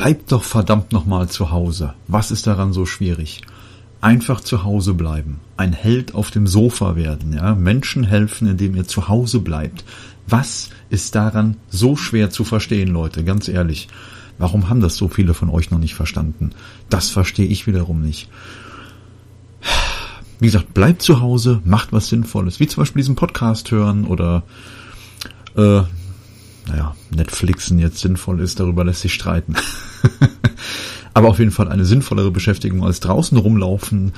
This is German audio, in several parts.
bleibt doch verdammt nochmal zu Hause. Was ist daran so schwierig? Einfach zu Hause bleiben. Ein Held auf dem Sofa werden, ja. Menschen helfen, indem ihr zu Hause bleibt. Was ist daran so schwer zu verstehen, Leute? Ganz ehrlich. Warum haben das so viele von euch noch nicht verstanden? Das verstehe ich wiederum nicht. Wie gesagt, bleibt zu Hause, macht was Sinnvolles, wie zum Beispiel diesen Podcast hören oder äh, naja, Netflixen jetzt sinnvoll ist, darüber lässt sich streiten. Aber auf jeden Fall eine sinnvollere Beschäftigung als draußen rumlaufen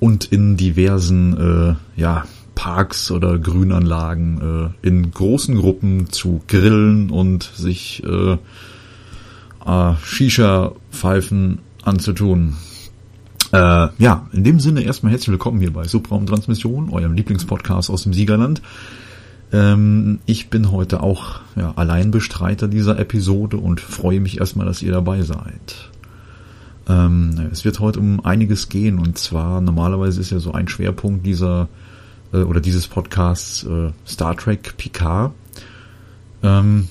und in diversen äh, ja, Parks oder Grünanlagen äh, in großen Gruppen zu grillen und sich äh, äh, Shisha-Pfeifen anzutun. Äh, ja, in dem Sinne erstmal herzlich willkommen hier bei Subraumtransmission, eurem Lieblingspodcast aus dem Siegerland. Ähm, ich bin heute auch ja, Alleinbestreiter dieser Episode und freue mich erstmal, dass ihr dabei seid. Ähm, es wird heute um einiges gehen und zwar normalerweise ist ja so ein Schwerpunkt dieser äh, oder dieses Podcasts äh, Star Trek Picard. Ähm,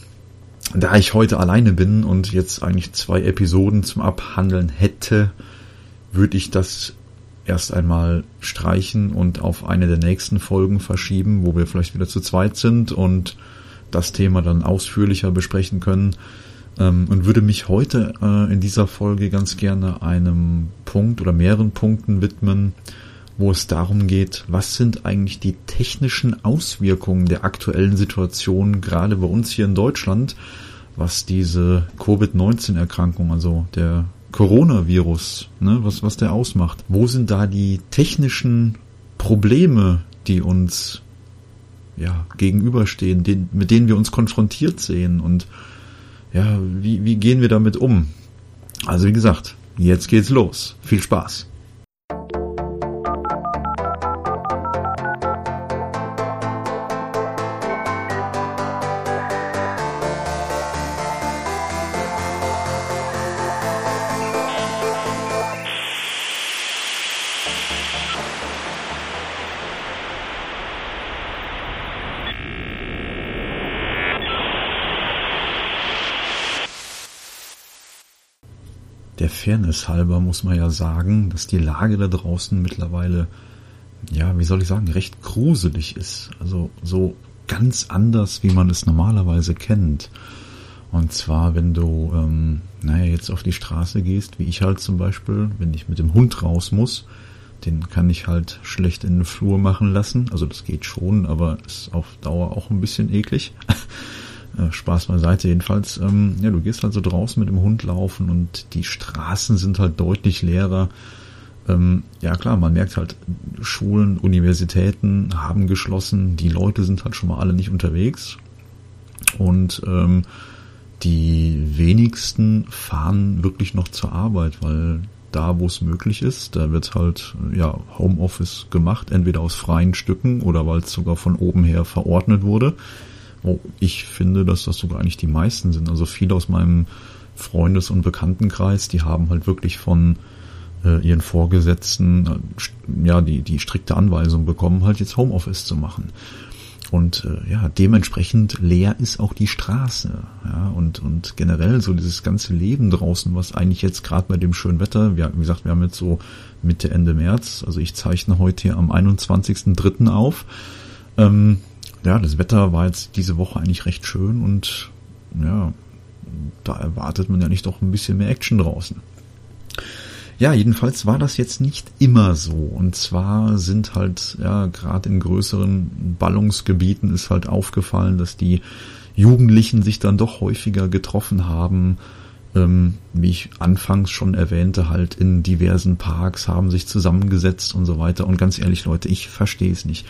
da ich heute alleine bin und jetzt eigentlich zwei Episoden zum Abhandeln hätte, würde ich das erst einmal streichen und auf eine der nächsten Folgen verschieben, wo wir vielleicht wieder zu zweit sind und das Thema dann ausführlicher besprechen können. Ähm, und würde mich heute äh, in dieser Folge ganz gerne einem Punkt oder mehreren Punkten widmen, wo es darum geht, was sind eigentlich die technischen Auswirkungen der aktuellen Situation, gerade bei uns hier in Deutschland, was diese Covid-19-Erkrankung, also der Coronavirus, ne, was, was der ausmacht. Wo sind da die technischen Probleme, die uns ja, gegenüberstehen, den, mit denen wir uns konfrontiert sehen und ja, wie, wie gehen wir damit um? Also wie gesagt, jetzt geht's los. Viel Spaß. Der Fairness halber muss man ja sagen, dass die Lage da draußen mittlerweile, ja, wie soll ich sagen, recht gruselig ist. Also so ganz anders, wie man es normalerweise kennt. Und zwar, wenn du, ähm, naja, jetzt auf die Straße gehst, wie ich halt zum Beispiel, wenn ich mit dem Hund raus muss, den kann ich halt schlecht in den Flur machen lassen. Also das geht schon, aber ist auf Dauer auch ein bisschen eklig. Äh, Spaß beiseite jedenfalls. Ähm, ja, du gehst halt so draußen mit dem Hund laufen und die Straßen sind halt deutlich leerer. Ähm, ja klar, man merkt halt, Schulen, Universitäten haben geschlossen, die Leute sind halt schon mal alle nicht unterwegs. Und ähm, die wenigsten fahren wirklich noch zur Arbeit, weil da, wo es möglich ist, da wird halt ja Homeoffice gemacht, entweder aus freien Stücken oder weil es sogar von oben her verordnet wurde. Oh, ich finde, dass das sogar eigentlich die meisten sind. Also viele aus meinem Freundes- und Bekanntenkreis, die haben halt wirklich von äh, ihren Vorgesetzten äh, ja die die strikte Anweisung bekommen, halt jetzt Homeoffice zu machen. Und äh, ja, dementsprechend leer ist auch die Straße. Ja, und, und generell so dieses ganze Leben draußen, was eigentlich jetzt gerade bei dem schönen Wetter, wir, wie gesagt, wir haben jetzt so Mitte, Ende März, also ich zeichne heute hier am 21.03. auf. Ähm, ja, das Wetter war jetzt diese Woche eigentlich recht schön und ja, da erwartet man ja nicht doch ein bisschen mehr Action draußen. Ja, jedenfalls war das jetzt nicht immer so. Und zwar sind halt, ja, gerade in größeren Ballungsgebieten ist halt aufgefallen, dass die Jugendlichen sich dann doch häufiger getroffen haben, ähm, wie ich anfangs schon erwähnte, halt in diversen Parks, haben sich zusammengesetzt und so weiter. Und ganz ehrlich, Leute, ich verstehe es nicht.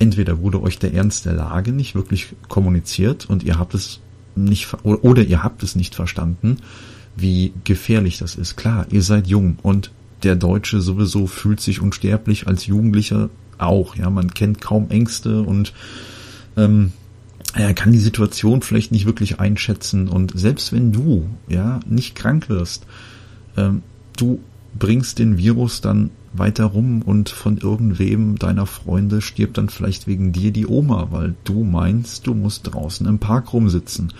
Entweder wurde euch der Ernst der Lage nicht wirklich kommuniziert und ihr habt es nicht, oder ihr habt es nicht verstanden, wie gefährlich das ist. Klar, ihr seid jung und der Deutsche sowieso fühlt sich unsterblich als Jugendlicher auch. Ja, man kennt kaum Ängste und ähm, er kann die Situation vielleicht nicht wirklich einschätzen und selbst wenn du ja nicht krank wirst, ähm, du bringst den Virus dann weiter rum und von irgendwem deiner Freunde stirbt dann vielleicht wegen dir die Oma, weil du meinst, du musst draußen im Park rumsitzen.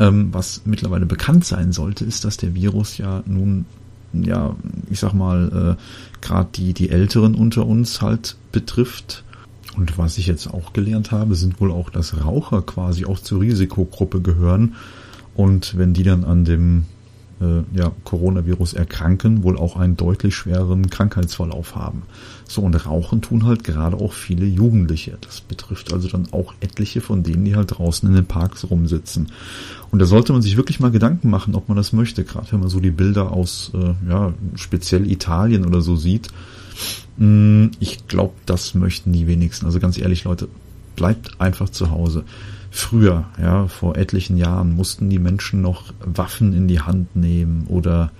Ähm, was mittlerweile bekannt sein sollte, ist, dass der Virus ja nun, ja, ich sag mal, äh, gerade die, die Älteren unter uns halt betrifft. Und was ich jetzt auch gelernt habe, sind wohl auch, dass Raucher quasi auch zur Risikogruppe gehören. Und wenn die dann an dem ja, Coronavirus erkranken, wohl auch einen deutlich schwereren Krankheitsverlauf haben. So, und Rauchen tun halt gerade auch viele Jugendliche. Das betrifft also dann auch etliche von denen, die halt draußen in den Parks rumsitzen. Und da sollte man sich wirklich mal Gedanken machen, ob man das möchte, gerade wenn man so die Bilder aus, äh, ja, speziell Italien oder so sieht. Mm, ich glaube, das möchten die wenigsten. Also ganz ehrlich, Leute, bleibt einfach zu Hause. Früher, ja, vor etlichen Jahren mussten die Menschen noch Waffen in die Hand nehmen oder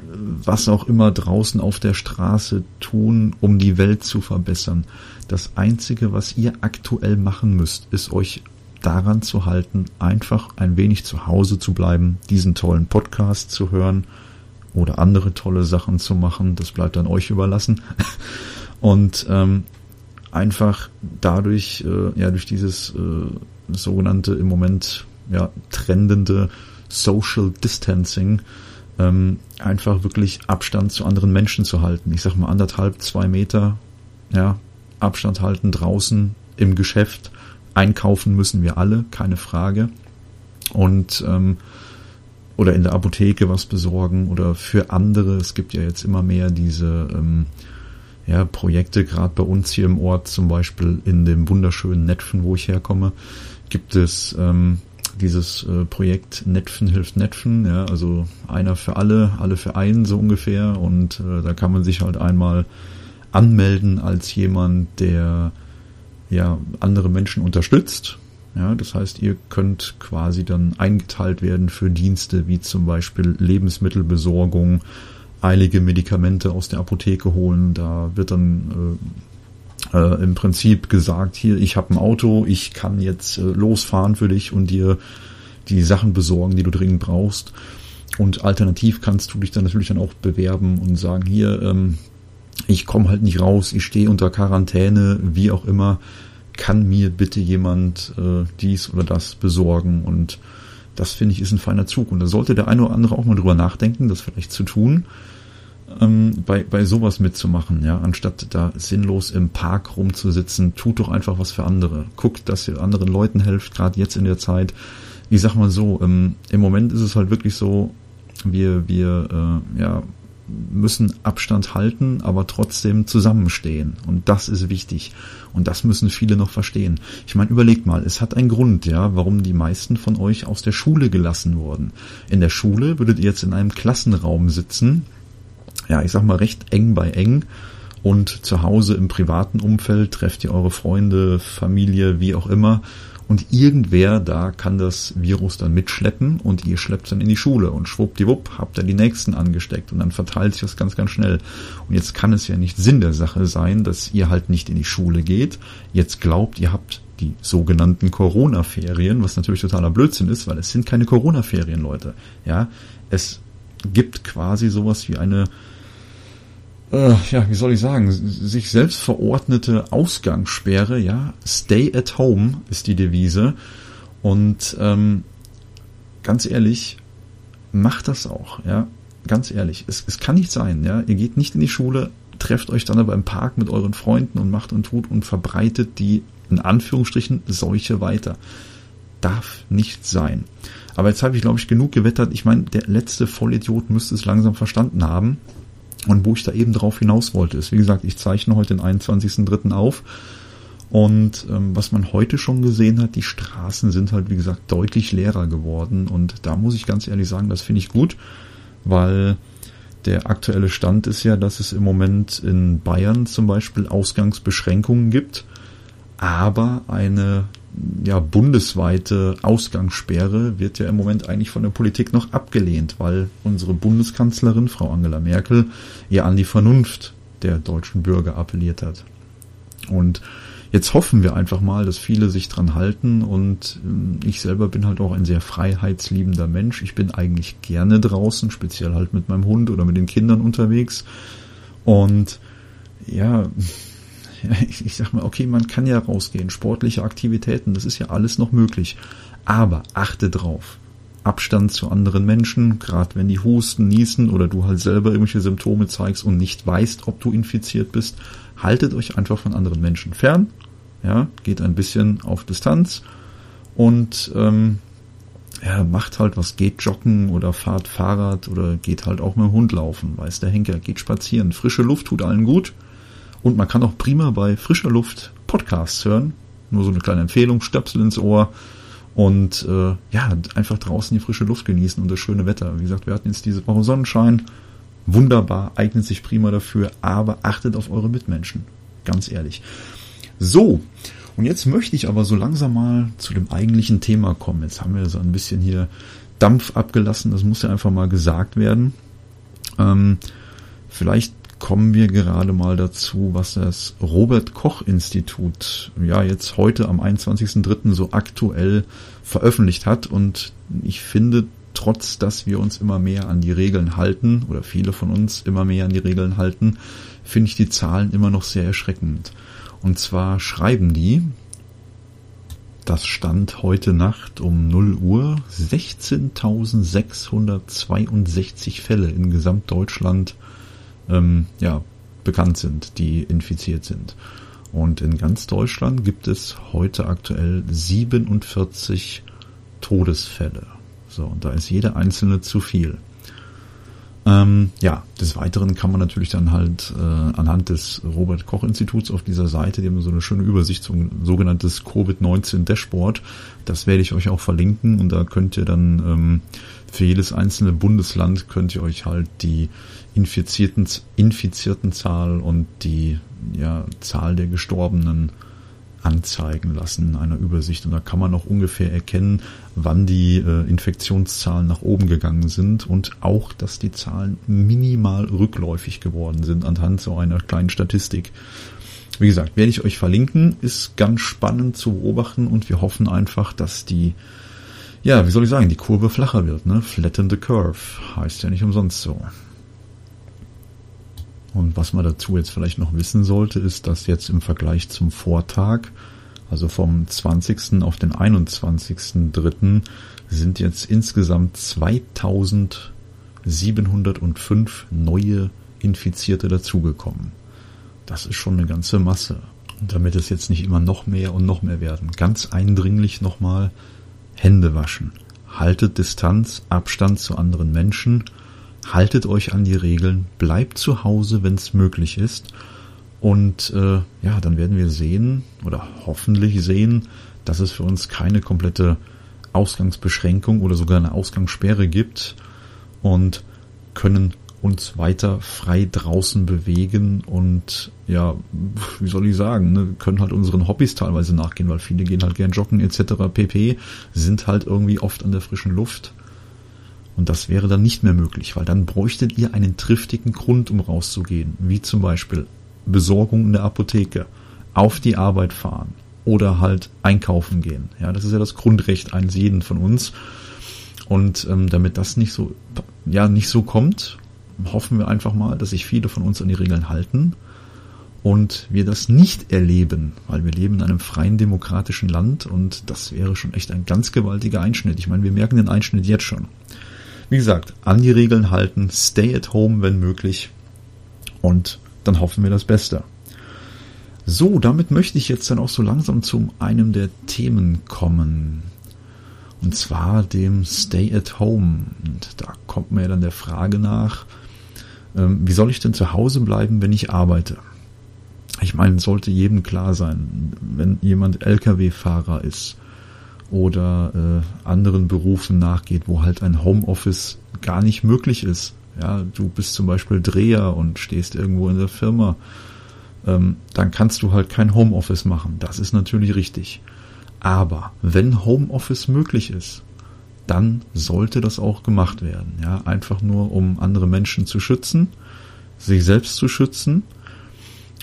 äh, was auch immer draußen auf der Straße tun, um die Welt zu verbessern. Das Einzige, was ihr aktuell machen müsst, ist euch daran zu halten, einfach ein wenig zu Hause zu bleiben, diesen tollen Podcast zu hören oder andere tolle Sachen zu machen. Das bleibt dann euch überlassen. Und ähm, einfach dadurch, äh, ja, durch dieses äh, sogenannte im Moment ja trendende Social Distancing ähm, einfach wirklich Abstand zu anderen Menschen zu halten. Ich sag mal anderthalb, zwei Meter, ja, Abstand halten draußen im Geschäft. Einkaufen müssen wir alle, keine Frage. Und ähm, oder in der Apotheke was besorgen oder für andere. Es gibt ja jetzt immer mehr diese ähm, ja, Projekte, gerade bei uns hier im Ort, zum Beispiel in dem wunderschönen Netfen, wo ich herkomme, gibt es ähm, dieses äh, Projekt Netfen hilft Netfen, ja, also einer für alle, alle für einen so ungefähr und äh, da kann man sich halt einmal anmelden als jemand, der ja andere Menschen unterstützt. Ja, das heißt, ihr könnt quasi dann eingeteilt werden für Dienste wie zum Beispiel Lebensmittelbesorgung, eilige Medikamente aus der Apotheke holen. Da wird dann äh, im Prinzip gesagt, hier, ich habe ein Auto, ich kann jetzt äh, losfahren für dich und dir die Sachen besorgen, die du dringend brauchst. Und alternativ kannst du dich dann natürlich dann auch bewerben und sagen, hier, ähm, ich komme halt nicht raus, ich stehe unter Quarantäne, wie auch immer, kann mir bitte jemand äh, dies oder das besorgen? Und das finde ich ist ein feiner Zug. Und da sollte der eine oder andere auch mal drüber nachdenken, das vielleicht zu tun ähm, bei, bei sowas mitzumachen, ja, anstatt da sinnlos im Park rumzusitzen, tut doch einfach was für andere. Guckt, dass ihr anderen Leuten helft, gerade jetzt in der Zeit. Ich sag mal so, ähm, im Moment ist es halt wirklich so, wir, wir äh, ja, müssen Abstand halten, aber trotzdem zusammenstehen. Und das ist wichtig. Und das müssen viele noch verstehen. Ich meine, überlegt mal, es hat einen Grund, ja, warum die meisten von euch aus der Schule gelassen wurden. In der Schule würdet ihr jetzt in einem Klassenraum sitzen, ja, ich sag mal, recht eng bei eng. Und zu Hause im privaten Umfeld trefft ihr eure Freunde, Familie, wie auch immer. Und irgendwer da kann das Virus dann mitschleppen und ihr schleppt dann in die Schule und schwuppdiwupp habt ihr die Nächsten angesteckt und dann verteilt sich das ganz, ganz schnell. Und jetzt kann es ja nicht Sinn der Sache sein, dass ihr halt nicht in die Schule geht. Jetzt glaubt, ihr habt die sogenannten Corona-Ferien, was natürlich totaler Blödsinn ist, weil es sind keine Corona-Ferien, Leute. Ja, es gibt quasi sowas wie eine äh, ja, wie soll ich sagen, sich selbst verordnete Ausgangssperre, ja, stay at home ist die Devise. Und ähm, ganz ehrlich, macht das auch, ja, ganz ehrlich. Es, es kann nicht sein, ja, ihr geht nicht in die Schule, trefft euch dann aber im Park mit euren Freunden und macht und tut und verbreitet die, in Anführungsstrichen, Seuche weiter. Darf nicht sein. Aber jetzt habe ich, glaube ich, genug gewettert. Ich meine, der letzte Vollidiot müsste es langsam verstanden haben. Und wo ich da eben drauf hinaus wollte, ist, wie gesagt, ich zeichne heute den 21.03. auf. Und ähm, was man heute schon gesehen hat, die Straßen sind halt, wie gesagt, deutlich leerer geworden. Und da muss ich ganz ehrlich sagen, das finde ich gut, weil der aktuelle Stand ist ja, dass es im Moment in Bayern zum Beispiel Ausgangsbeschränkungen gibt, aber eine ja, bundesweite Ausgangssperre wird ja im Moment eigentlich von der Politik noch abgelehnt, weil unsere Bundeskanzlerin, Frau Angela Merkel, ja an die Vernunft der deutschen Bürger appelliert hat. Und jetzt hoffen wir einfach mal, dass viele sich dran halten und ähm, ich selber bin halt auch ein sehr freiheitsliebender Mensch. Ich bin eigentlich gerne draußen, speziell halt mit meinem Hund oder mit den Kindern unterwegs. Und ja, ich, ich sag mal, okay, man kann ja rausgehen, sportliche Aktivitäten, das ist ja alles noch möglich. Aber achte drauf, Abstand zu anderen Menschen, gerade wenn die husten, niesen oder du halt selber irgendwelche Symptome zeigst und nicht weißt, ob du infiziert bist, haltet euch einfach von anderen Menschen fern. Ja, geht ein bisschen auf Distanz und ähm, ja, macht halt was, geht joggen oder fahrt Fahrrad oder geht halt auch mit dem Hund laufen, weiß der Henker, geht spazieren. Frische Luft tut allen gut und man kann auch prima bei frischer Luft Podcasts hören. Nur so eine kleine Empfehlung, Stöpsel ins Ohr und äh, ja, einfach draußen die frische Luft genießen und das schöne Wetter. Wie gesagt, wir hatten jetzt diese Woche Sonnenschein. Wunderbar, eignet sich prima dafür, aber achtet auf eure Mitmenschen. Ganz ehrlich. So, und jetzt möchte ich aber so langsam mal zu dem eigentlichen Thema kommen. Jetzt haben wir so ein bisschen hier Dampf abgelassen, das muss ja einfach mal gesagt werden. Ähm, vielleicht kommen wir gerade mal dazu, was das Robert Koch Institut ja jetzt heute am 21.03. so aktuell veröffentlicht hat. Und ich finde, trotz dass wir uns immer mehr an die Regeln halten, oder viele von uns immer mehr an die Regeln halten, finde ich die Zahlen immer noch sehr erschreckend. Und zwar schreiben die, das stand heute Nacht um 0 Uhr 16.662 Fälle in Gesamtdeutschland ähm, ja, bekannt sind, die infiziert sind. Und in ganz Deutschland gibt es heute aktuell 47 Todesfälle. So, und da ist jeder einzelne zu viel. Ähm, ja, des Weiteren kann man natürlich dann halt äh, anhand des Robert Koch Instituts auf dieser Seite, die haben so eine schöne Übersicht, so ein sogenanntes Covid-19 Dashboard. Das werde ich euch auch verlinken und da könnt ihr dann ähm, für jedes einzelne Bundesland könnt ihr euch halt die infizierten, infizierten Zahl und die ja, Zahl der Gestorbenen anzeigen lassen in einer Übersicht. Und da kann man auch ungefähr erkennen, wann die äh, Infektionszahlen nach oben gegangen sind und auch, dass die Zahlen minimal rückläufig geworden sind anhand so einer kleinen Statistik. Wie gesagt, werde ich euch verlinken, ist ganz spannend zu beobachten und wir hoffen einfach, dass die, ja, wie soll ich sagen, die Kurve flacher wird, ne? Flatten the curve heißt ja nicht umsonst so. Und was man dazu jetzt vielleicht noch wissen sollte, ist, dass jetzt im Vergleich zum Vortag, also vom 20. auf den 21.3. sind jetzt insgesamt 2705 neue Infizierte dazugekommen. Das ist schon eine ganze Masse. Und damit es jetzt nicht immer noch mehr und noch mehr werden, ganz eindringlich nochmal Hände waschen. Haltet Distanz, Abstand zu anderen Menschen haltet euch an die Regeln, bleibt zu Hause, wenn es möglich ist. Und äh, ja, dann werden wir sehen oder hoffentlich sehen, dass es für uns keine komplette Ausgangsbeschränkung oder sogar eine Ausgangssperre gibt und können uns weiter frei draußen bewegen und ja, wie soll ich sagen, ne, können halt unseren Hobbys teilweise nachgehen, weil viele gehen halt gern joggen etc. pp, sind halt irgendwie oft an der frischen Luft und das wäre dann nicht mehr möglich, weil dann bräuchtet ihr einen triftigen Grund, um rauszugehen, wie zum Beispiel Besorgung in der Apotheke, auf die Arbeit fahren oder halt einkaufen gehen. Ja, das ist ja das Grundrecht eines jeden von uns. Und ähm, damit das nicht so, ja, nicht so kommt, hoffen wir einfach mal, dass sich viele von uns an die Regeln halten und wir das nicht erleben, weil wir leben in einem freien demokratischen Land und das wäre schon echt ein ganz gewaltiger Einschnitt. Ich meine, wir merken den Einschnitt jetzt schon. Wie gesagt, an die Regeln halten, stay at home, wenn möglich. Und dann hoffen wir das Beste. So, damit möchte ich jetzt dann auch so langsam zu einem der Themen kommen. Und zwar dem Stay at Home. Und da kommt mir dann der Frage nach, ähm, wie soll ich denn zu Hause bleiben, wenn ich arbeite? Ich meine, sollte jedem klar sein, wenn jemand Lkw-Fahrer ist, oder äh, anderen Berufen nachgeht, wo halt ein Homeoffice gar nicht möglich ist. Ja, du bist zum Beispiel Dreher und stehst irgendwo in der Firma, ähm, dann kannst du halt kein Homeoffice machen. Das ist natürlich richtig. Aber wenn Homeoffice möglich ist, dann sollte das auch gemacht werden. Ja, einfach nur um andere Menschen zu schützen, sich selbst zu schützen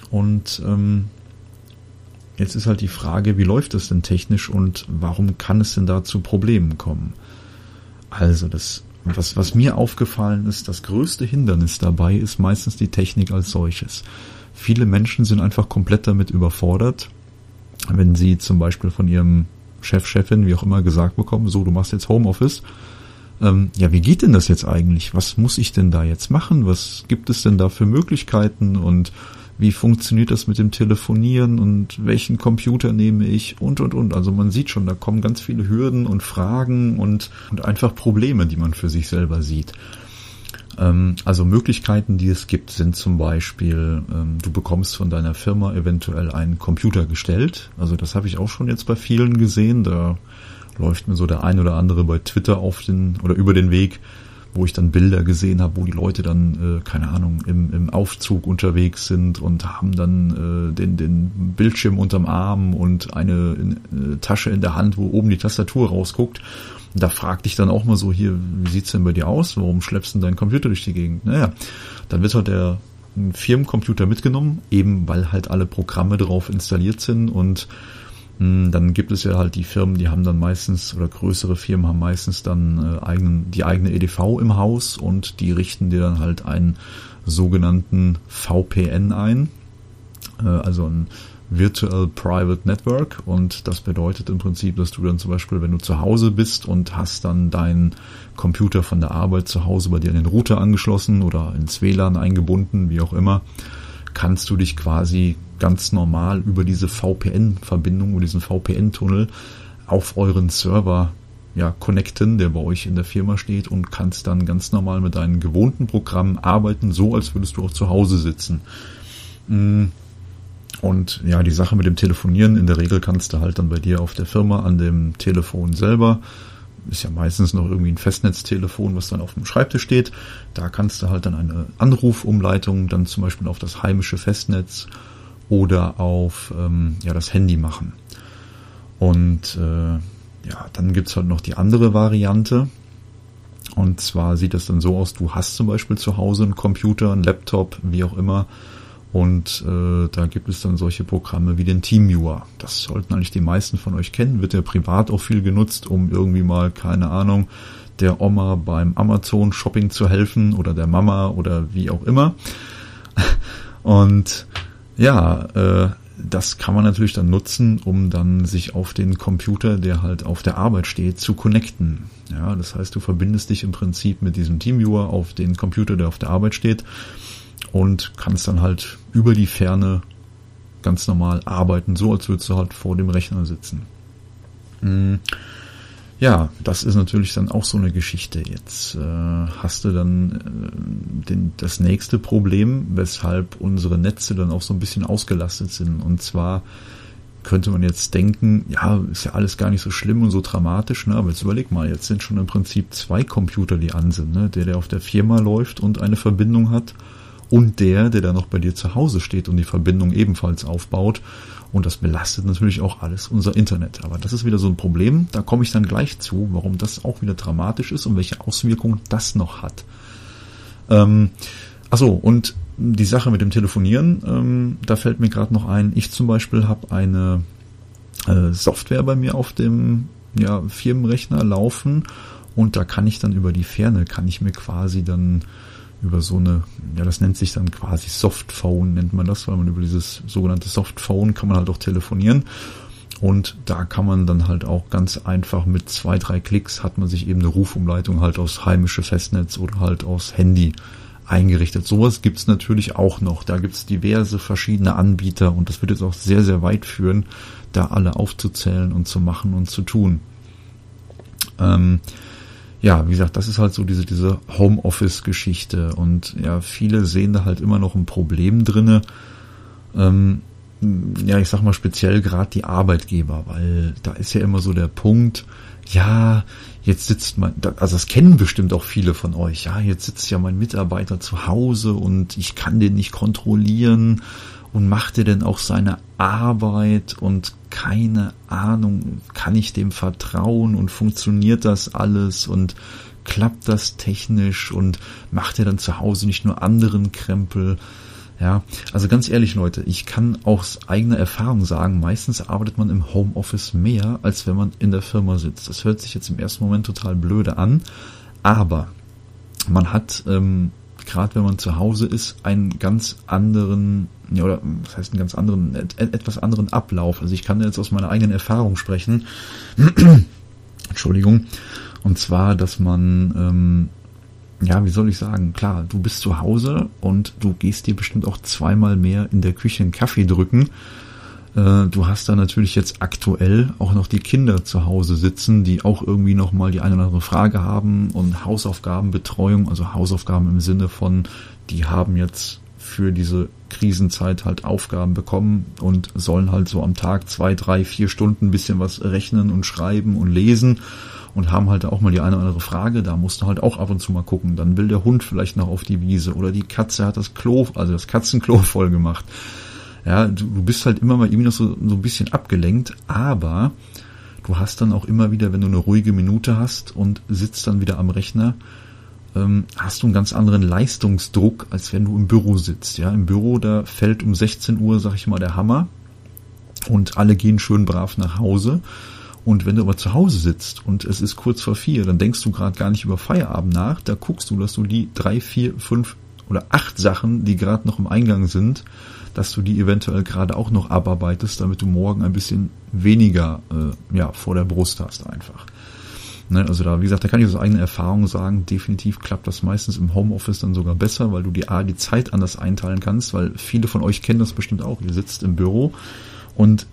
und ähm, Jetzt ist halt die Frage, wie läuft das denn technisch und warum kann es denn da zu Problemen kommen? Also das, was, was mir aufgefallen ist, das größte Hindernis dabei ist meistens die Technik als solches. Viele Menschen sind einfach komplett damit überfordert, wenn sie zum Beispiel von ihrem Chef, Chefin, wie auch immer gesagt bekommen, so, du machst jetzt Homeoffice, ähm, ja, wie geht denn das jetzt eigentlich? Was muss ich denn da jetzt machen? Was gibt es denn da für Möglichkeiten und wie funktioniert das mit dem Telefonieren und welchen Computer nehme ich und und und. Also man sieht schon, da kommen ganz viele Hürden und Fragen und, und einfach Probleme, die man für sich selber sieht. Ähm, also Möglichkeiten, die es gibt, sind zum Beispiel, ähm, du bekommst von deiner Firma eventuell einen Computer gestellt. Also das habe ich auch schon jetzt bei vielen gesehen. Da läuft mir so der ein oder andere bei Twitter auf den oder über den Weg, wo ich dann Bilder gesehen habe, wo die Leute dann, äh, keine Ahnung, im, im Aufzug unterwegs sind und haben dann äh, den, den Bildschirm unterm Arm und eine äh, Tasche in der Hand, wo oben die Tastatur rausguckt da fragte ich dann auch mal so hier, wie sieht's denn bei dir aus? Warum schleppst du deinen Computer durch die Gegend? Naja, dann wird halt der Firmencomputer mitgenommen, eben weil halt alle Programme drauf installiert sind und hm, dann gibt es ja halt die Firmen, die haben dann meistens oder größere Firmen haben meistens dann äh, eigenen, die eigene EDV im Haus und die richten dir dann halt einen sogenannten VPN ein, äh, also ein Virtual Private Network und das bedeutet im Prinzip, dass du dann zum Beispiel, wenn du zu Hause bist und hast dann deinen Computer von der Arbeit zu Hause bei dir an den Router angeschlossen oder ins WLAN eingebunden, wie auch immer, kannst du dich quasi ganz normal über diese VPN-Verbindung oder diesen VPN-Tunnel auf euren Server ja, connecten, der bei euch in der Firma steht und kannst dann ganz normal mit deinen gewohnten Programmen arbeiten, so als würdest du auch zu Hause sitzen. Und ja, die Sache mit dem Telefonieren, in der Regel kannst du halt dann bei dir auf der Firma an dem Telefon selber, ist ja meistens noch irgendwie ein Festnetztelefon, was dann auf dem Schreibtisch steht, da kannst du halt dann eine Anrufumleitung dann zum Beispiel auf das heimische Festnetz oder auf ähm, ja, das Handy machen. Und äh, ja, dann gibt's halt noch die andere Variante. Und zwar sieht das dann so aus, du hast zum Beispiel zu Hause einen Computer, einen Laptop, wie auch immer, und äh, da gibt es dann solche Programme wie den TeamViewer. Das sollten eigentlich die meisten von euch kennen. Wird ja privat auch viel genutzt, um irgendwie mal, keine Ahnung, der Oma beim Amazon Shopping zu helfen oder der Mama oder wie auch immer. Und ja, äh, das kann man natürlich dann nutzen, um dann sich auf den Computer, der halt auf der Arbeit steht, zu connecten. Ja, das heißt, du verbindest dich im Prinzip mit diesem Teamviewer auf den Computer, der auf der Arbeit steht und kannst dann halt über die Ferne ganz normal arbeiten, so als würdest du halt vor dem Rechner sitzen. Mm. Ja, das ist natürlich dann auch so eine Geschichte. Jetzt äh, hast du dann äh, den, das nächste Problem, weshalb unsere Netze dann auch so ein bisschen ausgelastet sind. Und zwar könnte man jetzt denken, ja, ist ja alles gar nicht so schlimm und so dramatisch, ne? aber jetzt überleg mal, jetzt sind schon im Prinzip zwei Computer, die an sind, ne? der, der auf der Firma läuft und eine Verbindung hat und der, der dann noch bei dir zu Hause steht und die Verbindung ebenfalls aufbaut. Und das belastet natürlich auch alles unser Internet. Aber das ist wieder so ein Problem. Da komme ich dann gleich zu, warum das auch wieder dramatisch ist und welche Auswirkungen das noch hat. Ähm, achso, und die Sache mit dem Telefonieren, ähm, da fällt mir gerade noch ein, ich zum Beispiel habe eine äh, Software bei mir auf dem ja, Firmenrechner laufen und da kann ich dann über die Ferne, kann ich mir quasi dann über so eine, ja, das nennt sich dann quasi Softphone, nennt man das, weil man über dieses sogenannte Softphone kann man halt auch telefonieren. Und da kann man dann halt auch ganz einfach mit zwei, drei Klicks hat man sich eben eine Rufumleitung halt aus heimische Festnetz oder halt aus Handy eingerichtet. Sowas gibt's natürlich auch noch. Da gibt's diverse verschiedene Anbieter und das wird jetzt auch sehr, sehr weit führen, da alle aufzuzählen und zu machen und zu tun. Ähm, ja, wie gesagt, das ist halt so diese, diese Homeoffice-Geschichte. Und ja, viele sehen da halt immer noch ein Problem drinne. Ähm, ja, ich sag mal speziell gerade die Arbeitgeber, weil da ist ja immer so der Punkt, ja, jetzt sitzt man, also das kennen bestimmt auch viele von euch, ja, jetzt sitzt ja mein Mitarbeiter zu Hause und ich kann den nicht kontrollieren und macht er denn auch seine Arbeit und keine Ahnung, kann ich dem vertrauen und funktioniert das alles und klappt das technisch und macht er dann zu Hause nicht nur anderen Krempel? Ja, also ganz ehrlich Leute, ich kann aus eigener Erfahrung sagen, meistens arbeitet man im Homeoffice mehr, als wenn man in der Firma sitzt. Das hört sich jetzt im ersten Moment total blöde an, aber man hat ähm, gerade wenn man zu Hause ist, einen ganz anderen, ja, oder was heißt einen ganz anderen, et, etwas anderen Ablauf. Also ich kann jetzt aus meiner eigenen Erfahrung sprechen. Entschuldigung. Und zwar, dass man, ähm, ja, wie soll ich sagen, klar, du bist zu Hause und du gehst dir bestimmt auch zweimal mehr in der Küche einen Kaffee drücken. Äh, du hast da natürlich jetzt aktuell auch noch die Kinder zu Hause sitzen, die auch irgendwie nochmal die eine oder andere Frage haben und Hausaufgabenbetreuung, also Hausaufgaben im Sinne von, die haben jetzt für diese Krisenzeit halt Aufgaben bekommen und sollen halt so am Tag zwei, drei, vier Stunden ein bisschen was rechnen und schreiben und lesen und haben halt auch mal die eine oder andere Frage, da musst du halt auch ab und zu mal gucken. Dann will der Hund vielleicht noch auf die Wiese oder die Katze hat das Klo, also das Katzenklo voll gemacht. Ja, du, bist halt immer mal irgendwie noch so, so ein bisschen abgelenkt, aber du hast dann auch immer wieder, wenn du eine ruhige Minute hast und sitzt dann wieder am Rechner, ähm, hast du einen ganz anderen Leistungsdruck, als wenn du im Büro sitzt. Ja, im Büro, da fällt um 16 Uhr, sag ich mal, der Hammer und alle gehen schön brav nach Hause. Und wenn du aber zu Hause sitzt und es ist kurz vor vier, dann denkst du gerade gar nicht über Feierabend nach. Da guckst du, dass du die drei, vier, fünf oder acht Sachen, die gerade noch im Eingang sind, dass du die eventuell gerade auch noch abarbeitest, damit du morgen ein bisschen weniger äh, ja, vor der Brust hast einfach. Ne, also da, wie gesagt, da kann ich aus eigener Erfahrung sagen, definitiv klappt das meistens im Homeoffice dann sogar besser, weil du die A, die Zeit anders einteilen kannst, weil viele von euch kennen das bestimmt auch. Ihr sitzt im Büro und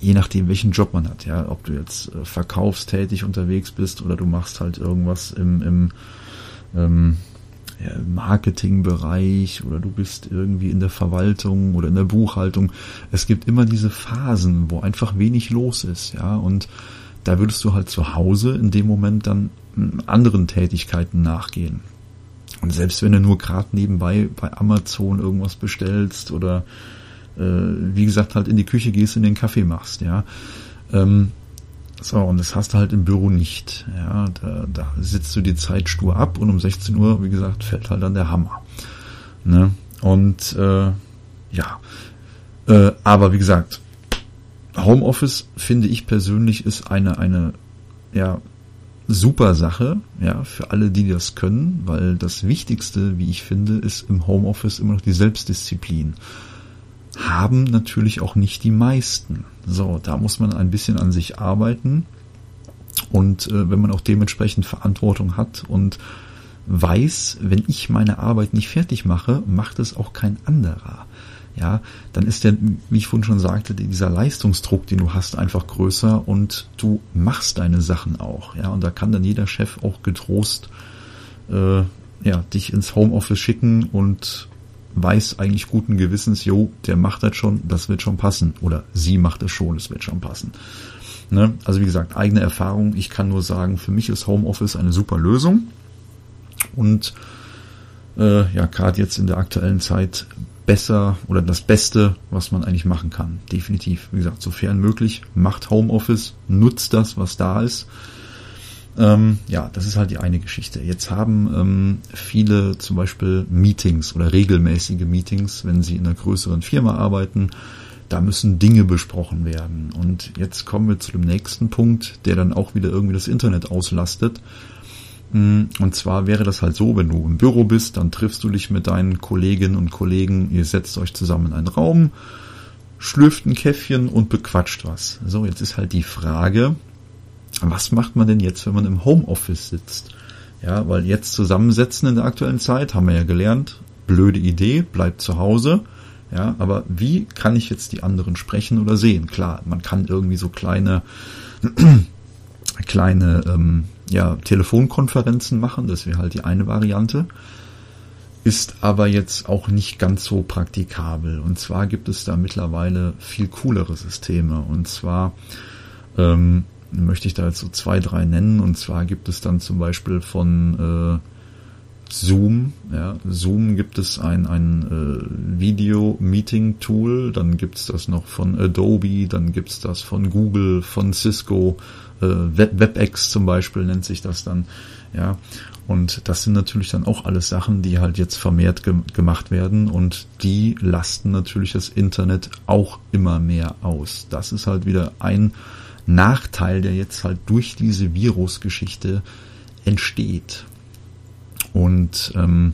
je nachdem, welchen Job man hat, ja, ob du jetzt äh, verkaufstätig unterwegs bist oder du machst halt irgendwas im, im ähm, ja, Marketingbereich oder du bist irgendwie in der Verwaltung oder in der Buchhaltung. Es gibt immer diese Phasen, wo einfach wenig los ist, ja, und da würdest du halt zu Hause in dem Moment dann hm, anderen Tätigkeiten nachgehen. Und selbst wenn du nur gerade nebenbei bei Amazon irgendwas bestellst oder äh, wie gesagt halt in die Küche gehst und den Kaffee machst, ja. Ähm, so, und das hast du halt im Büro nicht. Ja, da, da sitzt du die Zeit stur ab und um 16 Uhr, wie gesagt, fällt halt dann der Hammer. Ne? Und äh, ja, äh, aber wie gesagt, Homeoffice finde ich persönlich ist eine eine ja super Sache, ja, für alle, die das können, weil das Wichtigste, wie ich finde, ist im Homeoffice immer noch die Selbstdisziplin. Haben natürlich auch nicht die meisten. So, da muss man ein bisschen an sich arbeiten. Und äh, wenn man auch dementsprechend Verantwortung hat und weiß, wenn ich meine Arbeit nicht fertig mache, macht es auch kein anderer ja, dann ist der, wie ich vorhin schon sagte, dieser Leistungsdruck, den du hast, einfach größer und du machst deine Sachen auch, ja, und da kann dann jeder Chef auch getrost, äh, ja, dich ins Homeoffice schicken und weiß eigentlich guten Gewissens, jo, der macht das schon, das wird schon passen, oder sie macht es schon, es wird schon passen. Ne? Also wie gesagt, eigene Erfahrung, ich kann nur sagen, für mich ist Homeoffice eine super Lösung und äh, ja, gerade jetzt in der aktuellen Zeit besser oder das Beste, was man eigentlich machen kann. Definitiv. Wie gesagt, sofern möglich, macht Homeoffice, nutzt das, was da ist. Ähm, ja, das ist halt die eine Geschichte. Jetzt haben ähm, viele zum Beispiel Meetings oder regelmäßige Meetings, wenn sie in einer größeren Firma arbeiten. Da müssen Dinge besprochen werden. Und jetzt kommen wir zu dem nächsten Punkt, der dann auch wieder irgendwie das Internet auslastet. Mm, und zwar wäre das halt so, wenn du im Büro bist, dann triffst du dich mit deinen Kolleginnen und Kollegen, ihr setzt euch zusammen in einen Raum, schlürft ein Käffchen und bequatscht was. So, jetzt ist halt die Frage, was macht man denn jetzt, wenn man im Homeoffice sitzt? Ja, weil jetzt zusammensetzen in der aktuellen Zeit, haben wir ja gelernt, blöde Idee, bleibt zu Hause. Ja, aber wie kann ich jetzt die anderen sprechen oder sehen? Klar, man kann irgendwie so kleine, kleine ähm, ja, Telefonkonferenzen machen, das wäre halt die eine Variante, ist aber jetzt auch nicht ganz so praktikabel. Und zwar gibt es da mittlerweile viel coolere Systeme. Und zwar ähm, möchte ich da jetzt so zwei, drei nennen. Und zwar gibt es dann zum Beispiel von äh, Zoom. Ja, Zoom gibt es ein, ein äh, Video-Meeting-Tool, dann gibt es das noch von Adobe, dann gibt es das von Google, von Cisco, WebEx zum Beispiel nennt sich das dann, ja. Und das sind natürlich dann auch alles Sachen, die halt jetzt vermehrt ge gemacht werden und die lasten natürlich das Internet auch immer mehr aus. Das ist halt wieder ein Nachteil, der jetzt halt durch diese Virusgeschichte entsteht. Und ähm,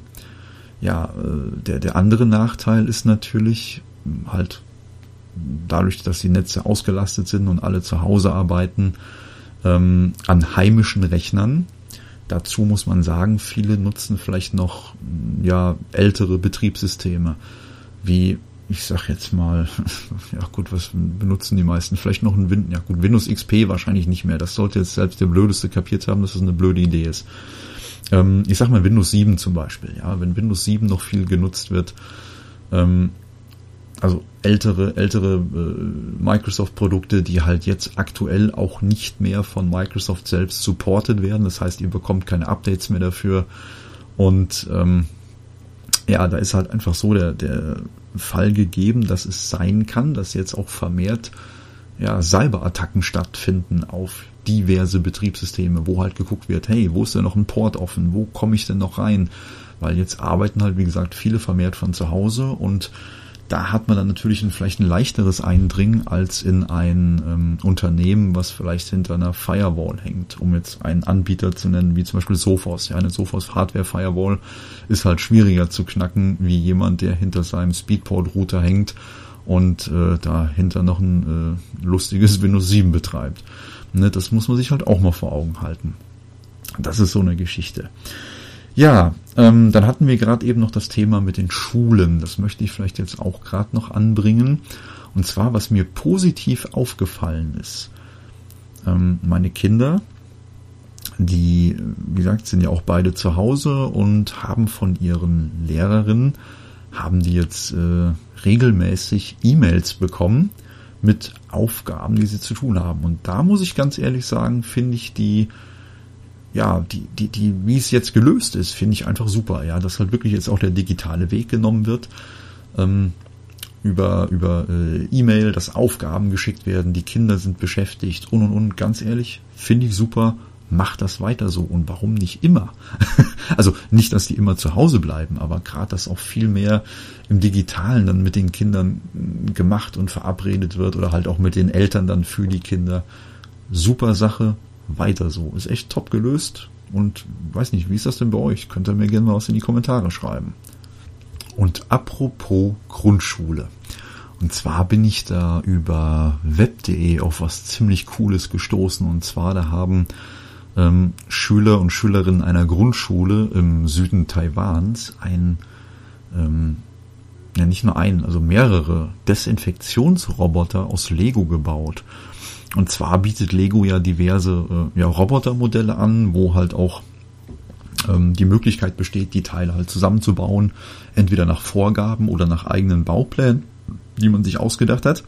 ja, äh, der, der andere Nachteil ist natürlich halt dadurch, dass die Netze ausgelastet sind und alle zu Hause arbeiten, ähm, an heimischen Rechnern, Dazu muss man sagen, viele nutzen vielleicht noch ja ältere Betriebssysteme, wie ich sag jetzt mal, ja gut, was benutzen die meisten? Vielleicht noch ein Windows, ja gut, Windows XP wahrscheinlich nicht mehr. Das sollte jetzt selbst der Blödeste kapiert haben, dass das eine blöde Idee ist. Ähm, ich sag mal Windows 7 zum Beispiel, ja, wenn Windows 7 noch viel genutzt wird, ähm, also ältere, ältere äh, Microsoft-Produkte, die halt jetzt aktuell auch nicht mehr von Microsoft selbst supported werden. Das heißt, ihr bekommt keine Updates mehr dafür. Und ähm, ja, da ist halt einfach so der, der Fall gegeben, dass es sein kann, dass jetzt auch vermehrt ja, Cyberattacken stattfinden auf diverse Betriebssysteme, wo halt geguckt wird, hey, wo ist denn noch ein Port offen? Wo komme ich denn noch rein? Weil jetzt arbeiten halt, wie gesagt, viele vermehrt von zu Hause und da hat man dann natürlich ein, vielleicht ein leichteres Eindringen als in ein ähm, Unternehmen, was vielleicht hinter einer Firewall hängt, um jetzt einen Anbieter zu nennen, wie zum Beispiel Sophos. Ja, eine Sophos Hardware Firewall ist halt schwieriger zu knacken, wie jemand, der hinter seinem Speedport-Router hängt und äh, dahinter noch ein äh, lustiges Windows 7 betreibt. Ne, das muss man sich halt auch mal vor Augen halten. Das ist so eine Geschichte. Ja, ähm, dann hatten wir gerade eben noch das Thema mit den Schulen. Das möchte ich vielleicht jetzt auch gerade noch anbringen. Und zwar, was mir positiv aufgefallen ist. Ähm, meine Kinder, die, wie gesagt, sind ja auch beide zu Hause und haben von ihren Lehrerinnen, haben die jetzt äh, regelmäßig E-Mails bekommen mit Aufgaben, die sie zu tun haben. Und da muss ich ganz ehrlich sagen, finde ich die ja, die, die, die, wie es jetzt gelöst ist, finde ich einfach super, ja, dass halt wirklich jetzt auch der digitale Weg genommen wird, ähm, über, über äh, E-Mail, dass Aufgaben geschickt werden, die Kinder sind beschäftigt und und und, ganz ehrlich, finde ich super, macht das weiter so und warum nicht immer? also nicht, dass die immer zu Hause bleiben, aber gerade, dass auch viel mehr im Digitalen dann mit den Kindern gemacht und verabredet wird oder halt auch mit den Eltern dann für die Kinder. Super Sache, weiter so. Ist echt top gelöst. Und weiß nicht, wie ist das denn bei euch? Könnt ihr mir gerne mal was in die Kommentare schreiben. Und apropos Grundschule. Und zwar bin ich da über web.de auf was ziemlich Cooles gestoßen. Und zwar, da haben ähm, Schüler und Schülerinnen einer Grundschule im Süden Taiwans ein, ähm, ja nicht nur einen, also mehrere Desinfektionsroboter aus Lego gebaut. Und zwar bietet Lego ja diverse äh, ja, Robotermodelle an, wo halt auch ähm, die Möglichkeit besteht, die Teile halt zusammenzubauen, entweder nach Vorgaben oder nach eigenen Bauplänen, die man sich ausgedacht hat.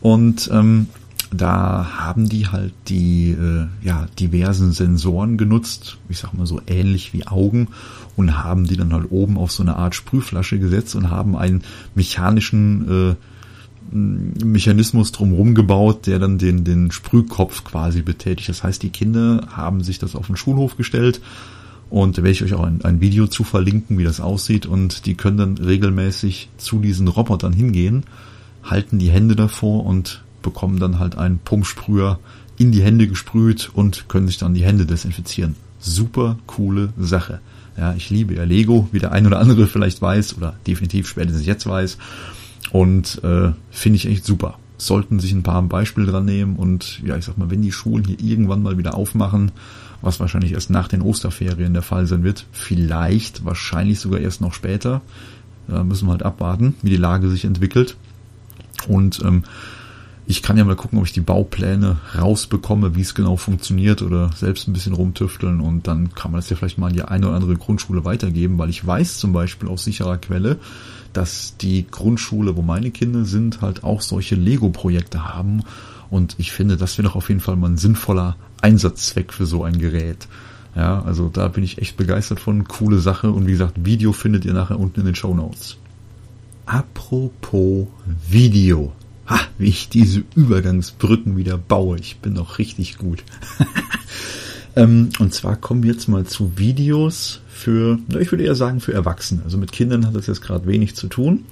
Und ähm, da haben die halt die äh, ja, diversen Sensoren genutzt, ich sag mal so ähnlich wie Augen, und haben die dann halt oben auf so eine Art Sprühflasche gesetzt und haben einen mechanischen äh, Mechanismus drumherum gebaut, der dann den, den Sprühkopf quasi betätigt. Das heißt, die Kinder haben sich das auf den Schulhof gestellt und da werde ich euch auch ein, ein Video zu verlinken, wie das aussieht und die können dann regelmäßig zu diesen Robotern hingehen, halten die Hände davor und bekommen dann halt einen Pumpsprüher in die Hände gesprüht und können sich dann die Hände desinfizieren. Super coole Sache. Ja, ich liebe ja Lego, wie der ein oder andere vielleicht weiß oder definitiv spätestens jetzt weiß. Und äh, finde ich echt super. Sollten sich ein paar Beispiele dran nehmen und ja, ich sag mal, wenn die Schulen hier irgendwann mal wieder aufmachen, was wahrscheinlich erst nach den Osterferien der Fall sein wird, vielleicht, wahrscheinlich sogar erst noch später, da müssen wir halt abwarten, wie die Lage sich entwickelt. Und ähm, ich kann ja mal gucken, ob ich die Baupläne rausbekomme, wie es genau funktioniert oder selbst ein bisschen rumtüfteln und dann kann man das ja vielleicht mal in die eine oder andere Grundschule weitergeben, weil ich weiß zum Beispiel aus sicherer Quelle, dass die Grundschule, wo meine Kinder sind, halt auch solche Lego-Projekte haben. Und ich finde, das wäre doch auf jeden Fall mal ein sinnvoller Einsatzzweck für so ein Gerät. Ja, also da bin ich echt begeistert von. Coole Sache. Und wie gesagt, Video findet ihr nachher unten in den Show Notes. Apropos Video. Ha, wie ich diese Übergangsbrücken wieder baue. Ich bin doch richtig gut. ähm, und zwar kommen wir jetzt mal zu Videos für, ich würde eher sagen für Erwachsene. Also mit Kindern hat das jetzt gerade wenig zu tun.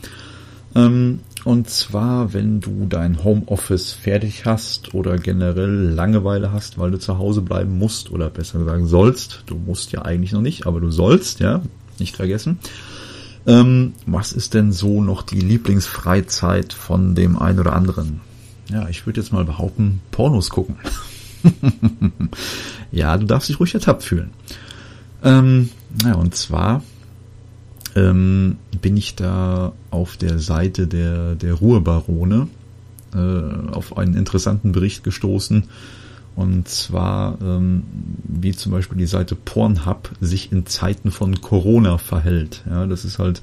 Ähm, und zwar, wenn du dein Homeoffice fertig hast oder generell Langeweile hast, weil du zu Hause bleiben musst oder besser gesagt sollst. Du musst ja eigentlich noch nicht, aber du sollst, ja, nicht vergessen. Ähm, was ist denn so noch die Lieblingsfreizeit von dem einen oder anderen? Ja, ich würde jetzt mal behaupten, Pornos gucken. ja, du darfst dich ruhig ertappt fühlen. Ähm, ja, und zwar ähm, bin ich da auf der Seite der, der Ruhrbarone äh, auf einen interessanten Bericht gestoßen. Und zwar, ähm, wie zum Beispiel die Seite Pornhub sich in Zeiten von Corona verhält. Ja, das ist halt,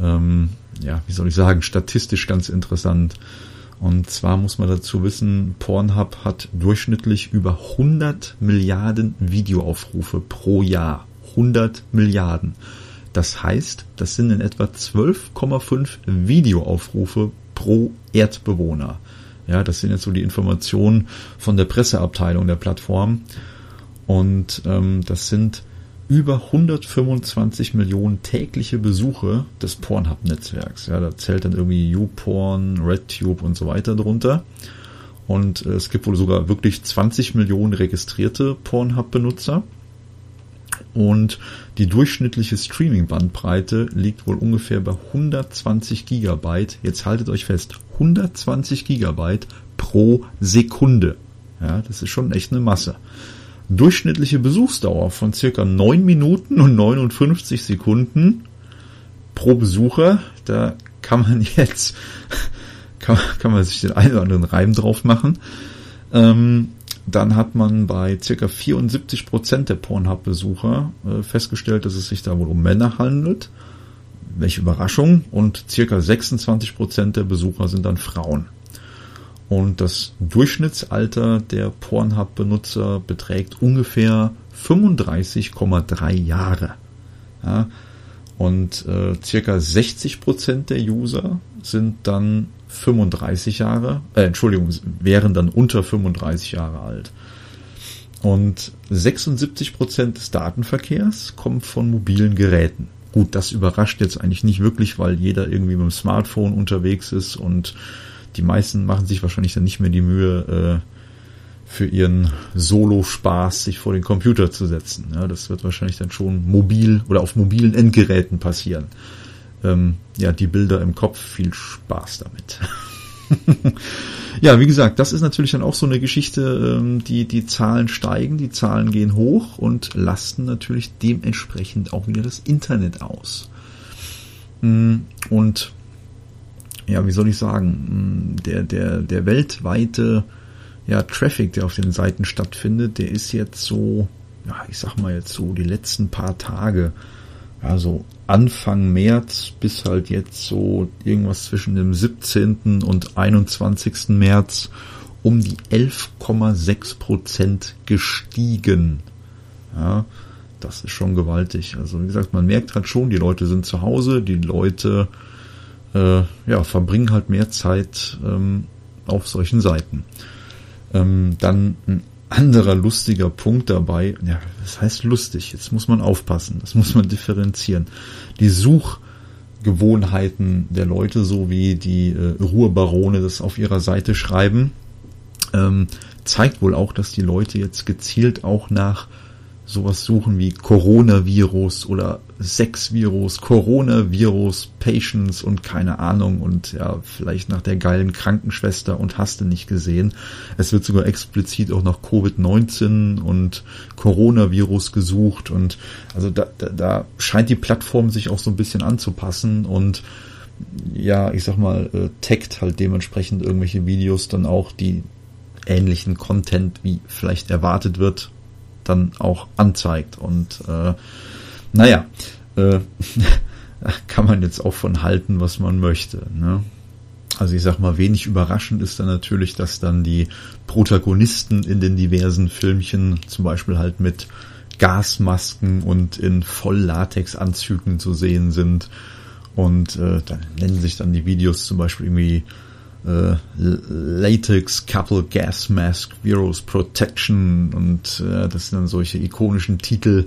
ähm, ja, wie soll ich sagen, statistisch ganz interessant. Und zwar muss man dazu wissen, Pornhub hat durchschnittlich über 100 Milliarden Videoaufrufe pro Jahr. 100 Milliarden. Das heißt, das sind in etwa 12,5 Videoaufrufe pro Erdbewohner. Ja, das sind jetzt so die Informationen von der Presseabteilung der Plattform. Und ähm, das sind über 125 Millionen tägliche Besuche des Pornhub-Netzwerks. Ja, da zählt dann irgendwie YouPorn, RedTube und so weiter drunter. Und äh, es gibt wohl sogar wirklich 20 Millionen registrierte Pornhub-Benutzer. Und die durchschnittliche Streaming-Bandbreite liegt wohl ungefähr bei 120 Gigabyte. Jetzt haltet euch fest, 120 Gigabyte pro Sekunde. Ja, das ist schon echt eine Masse. Durchschnittliche Besuchsdauer von circa 9 Minuten und 59 Sekunden pro Besucher. Da kann man jetzt, kann, kann man sich den einen oder anderen Reim drauf machen. Ähm, dann hat man bei circa 74 Prozent der Pornhub-Besucher äh, festgestellt, dass es sich da wohl um Männer handelt. Welche Überraschung. Und circa 26 Prozent der Besucher sind dann Frauen. Und das Durchschnittsalter der Pornhub-Benutzer beträgt ungefähr 35,3 Jahre. Ja, und äh, circa 60 Prozent der User sind dann 35 Jahre, äh, Entschuldigung, wären dann unter 35 Jahre alt. Und 76 Prozent des Datenverkehrs kommt von mobilen Geräten. Gut, das überrascht jetzt eigentlich nicht wirklich, weil jeder irgendwie mit dem Smartphone unterwegs ist und die meisten machen sich wahrscheinlich dann nicht mehr die Mühe, äh, für ihren Solo-Spaß sich vor den Computer zu setzen. Ja, das wird wahrscheinlich dann schon mobil oder auf mobilen Endgeräten passieren ähm, ja, die Bilder im Kopf. Viel Spaß damit. ja, wie gesagt, das ist natürlich dann auch so eine Geschichte, ähm, die, die Zahlen steigen, die Zahlen gehen hoch und lasten natürlich dementsprechend auch wieder das Internet aus. Mm, und ja, wie soll ich sagen, mm, der, der, der weltweite ja, Traffic, der auf den Seiten stattfindet, der ist jetzt so, ja, ich sag mal jetzt so die letzten paar Tage also Anfang März bis halt jetzt so irgendwas zwischen dem 17. und 21. März um die 11,6 Prozent gestiegen. Ja, das ist schon gewaltig. Also wie gesagt, man merkt halt schon, die Leute sind zu Hause, die Leute äh, ja, verbringen halt mehr Zeit ähm, auf solchen Seiten. Ähm, dann ein anderer lustiger Punkt dabei, ja, das heißt lustig, jetzt muss man aufpassen, das muss man differenzieren. Die Suchgewohnheiten der Leute, so wie die äh, Ruhrbarone das auf ihrer Seite schreiben, ähm, zeigt wohl auch, dass die Leute jetzt gezielt auch nach sowas suchen wie Coronavirus oder Sexvirus, Coronavirus, Patients und keine Ahnung und ja, vielleicht nach der geilen Krankenschwester und hast du nicht gesehen. Es wird sogar explizit auch nach Covid-19 und Coronavirus gesucht und also da, da, da scheint die Plattform sich auch so ein bisschen anzupassen und ja, ich sag mal, äh, taggt halt dementsprechend irgendwelche Videos dann auch, die ähnlichen Content wie vielleicht erwartet wird dann auch anzeigt. Und äh, naja, äh, kann man jetzt auch von halten, was man möchte. Ne? Also ich sag mal, wenig überraschend ist dann natürlich, dass dann die Protagonisten in den diversen Filmchen zum Beispiel halt mit Gasmasken und in Volllatex-Anzügen zu sehen sind. Und äh, dann nennen sich dann die Videos zum Beispiel irgendwie äh, Latex Couple Gas Mask Virus Protection und äh, das sind dann solche ikonischen Titel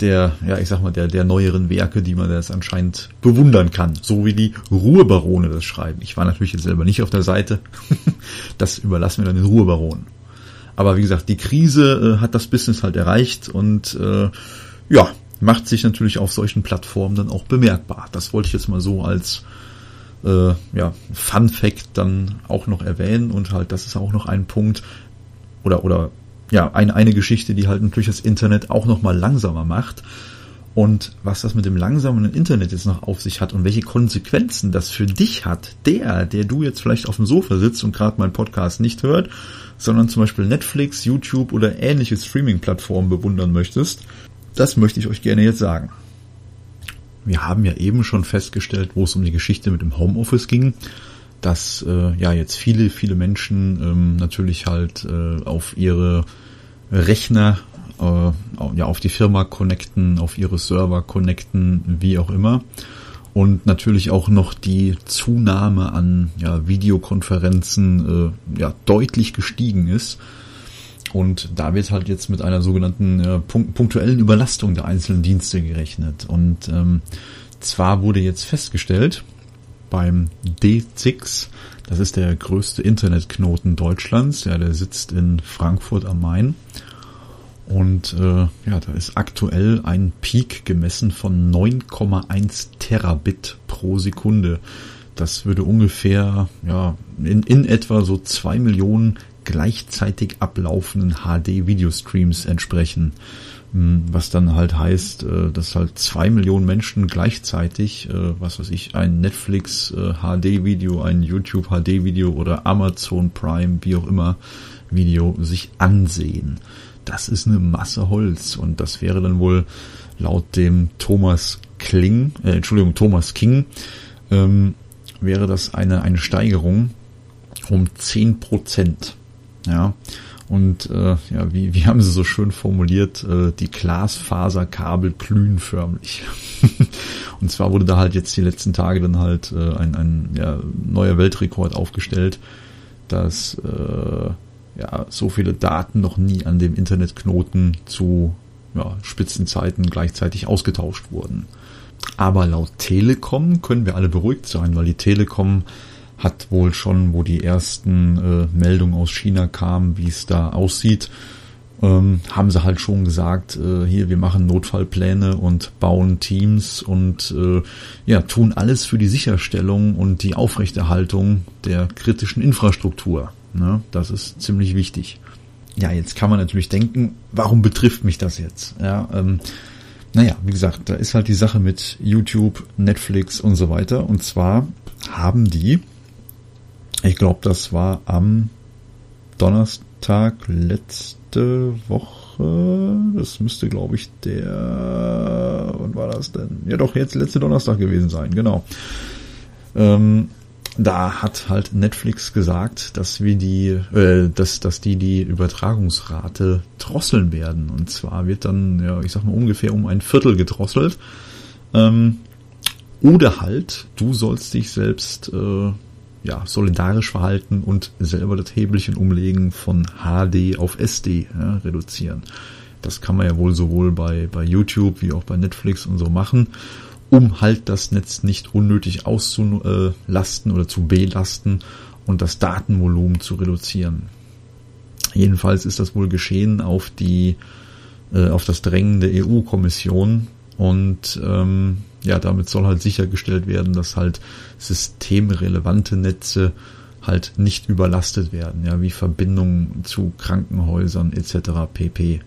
der, ja, ich sag mal, der, der neueren Werke, die man jetzt anscheinend bewundern kann. So wie die Ruhebarone das schreiben. Ich war natürlich jetzt selber nicht auf der Seite. das überlassen wir dann den Ruhebaronen. Aber wie gesagt, die Krise äh, hat das Business halt erreicht und äh, ja, macht sich natürlich auf solchen Plattformen dann auch bemerkbar. Das wollte ich jetzt mal so als äh, ja, Fun Fact dann auch noch erwähnen und halt, das ist auch noch ein Punkt oder, oder ja, eine, eine Geschichte, die halt natürlich das Internet auch nochmal langsamer macht. Und was das mit dem langsamen Internet jetzt noch auf sich hat und welche Konsequenzen das für dich hat, der, der du jetzt vielleicht auf dem Sofa sitzt und gerade meinen Podcast nicht hört, sondern zum Beispiel Netflix, YouTube oder ähnliche Streaming-Plattformen bewundern möchtest, das möchte ich euch gerne jetzt sagen. Wir haben ja eben schon festgestellt, wo es um die Geschichte mit dem Homeoffice ging, dass äh, ja jetzt viele, viele Menschen ähm, natürlich halt äh, auf ihre Rechner äh, ja, auf die Firma connecten, auf ihre Server connecten, wie auch immer. Und natürlich auch noch die Zunahme an ja, Videokonferenzen äh, ja, deutlich gestiegen ist. Und da wird halt jetzt mit einer sogenannten äh, punktuellen Überlastung der einzelnen Dienste gerechnet. Und ähm, zwar wurde jetzt festgestellt beim D6, das ist der größte Internetknoten Deutschlands, ja, der sitzt in Frankfurt am Main. Und äh, ja, da ist aktuell ein Peak gemessen von 9,1 Terabit pro Sekunde. Das würde ungefähr ja in, in etwa so zwei Millionen gleichzeitig ablaufenden HD-Videostreams entsprechen. Hm, was dann halt heißt, äh, dass halt zwei Millionen Menschen gleichzeitig, äh, was weiß ich, ein Netflix HD-Video, äh, ein YouTube HD-Video oder Amazon Prime, wie auch immer, Video sich ansehen das ist eine Masse Holz und das wäre dann wohl laut dem Thomas Kling, äh, Entschuldigung, Thomas King, ähm, wäre das eine, eine Steigerung um zehn Prozent. Ja, und äh, ja, wie, wie haben sie so schön formuliert, äh, die Glasfaserkabel glühen förmlich. und zwar wurde da halt jetzt die letzten Tage dann halt äh, ein, ein ja, neuer Weltrekord aufgestellt, dass äh, ja, so viele Daten noch nie an dem Internetknoten zu ja, Spitzenzeiten gleichzeitig ausgetauscht wurden. Aber laut Telekom können wir alle beruhigt sein, weil die Telekom hat wohl schon, wo die ersten äh, Meldungen aus China kamen, wie es da aussieht, ähm, haben sie halt schon gesagt, äh, hier, wir machen Notfallpläne und bauen Teams und äh, ja, tun alles für die Sicherstellung und die Aufrechterhaltung der kritischen Infrastruktur. Ne? Das ist ziemlich wichtig. Ja, jetzt kann man natürlich denken, warum betrifft mich das jetzt? Ja, ähm, naja, wie gesagt, da ist halt die Sache mit YouTube, Netflix und so weiter. Und zwar haben die, ich glaube, das war am Donnerstag letzte Woche, das müsste, glaube ich, der, wann war das denn? Ja doch, jetzt letzte Donnerstag gewesen sein, genau. Ähm, da hat halt Netflix gesagt, dass wir die, äh, dass, dass die die Übertragungsrate drosseln werden. Und zwar wird dann, ja, ich sag mal ungefähr um ein Viertel gedrosselt. Ähm, oder halt, du sollst dich selbst äh, ja, solidarisch verhalten und selber das Hebelchen umlegen von HD auf SD ja, reduzieren. Das kann man ja wohl sowohl bei, bei YouTube wie auch bei Netflix und so machen um halt das Netz nicht unnötig auszulasten oder zu belasten und das Datenvolumen zu reduzieren. Jedenfalls ist das wohl geschehen auf die äh, auf das Drängen der EU-Kommission und ähm, ja, damit soll halt sichergestellt werden, dass halt systemrelevante Netze halt nicht überlastet werden, ja, wie Verbindungen zu Krankenhäusern etc. pp.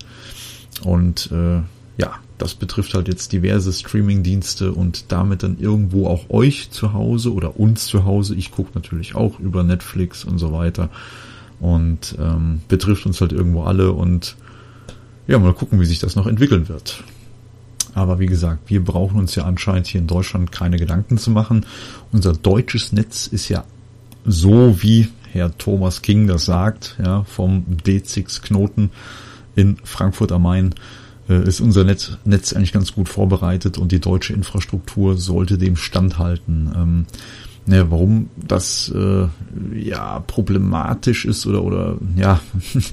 Und äh, ja, das betrifft halt jetzt diverse Streaming-Dienste und damit dann irgendwo auch euch zu Hause oder uns zu Hause. Ich gucke natürlich auch über Netflix und so weiter und ähm, betrifft uns halt irgendwo alle und ja, mal gucken, wie sich das noch entwickeln wird. Aber wie gesagt, wir brauchen uns ja anscheinend hier in Deutschland keine Gedanken zu machen. Unser deutsches Netz ist ja so, wie Herr Thomas King das sagt, ja, vom D6-Knoten in Frankfurt am Main äh, ist unser Netz, Netz eigentlich ganz gut vorbereitet und die deutsche Infrastruktur sollte dem standhalten. Ähm, ja, warum das äh, ja problematisch ist oder oder ja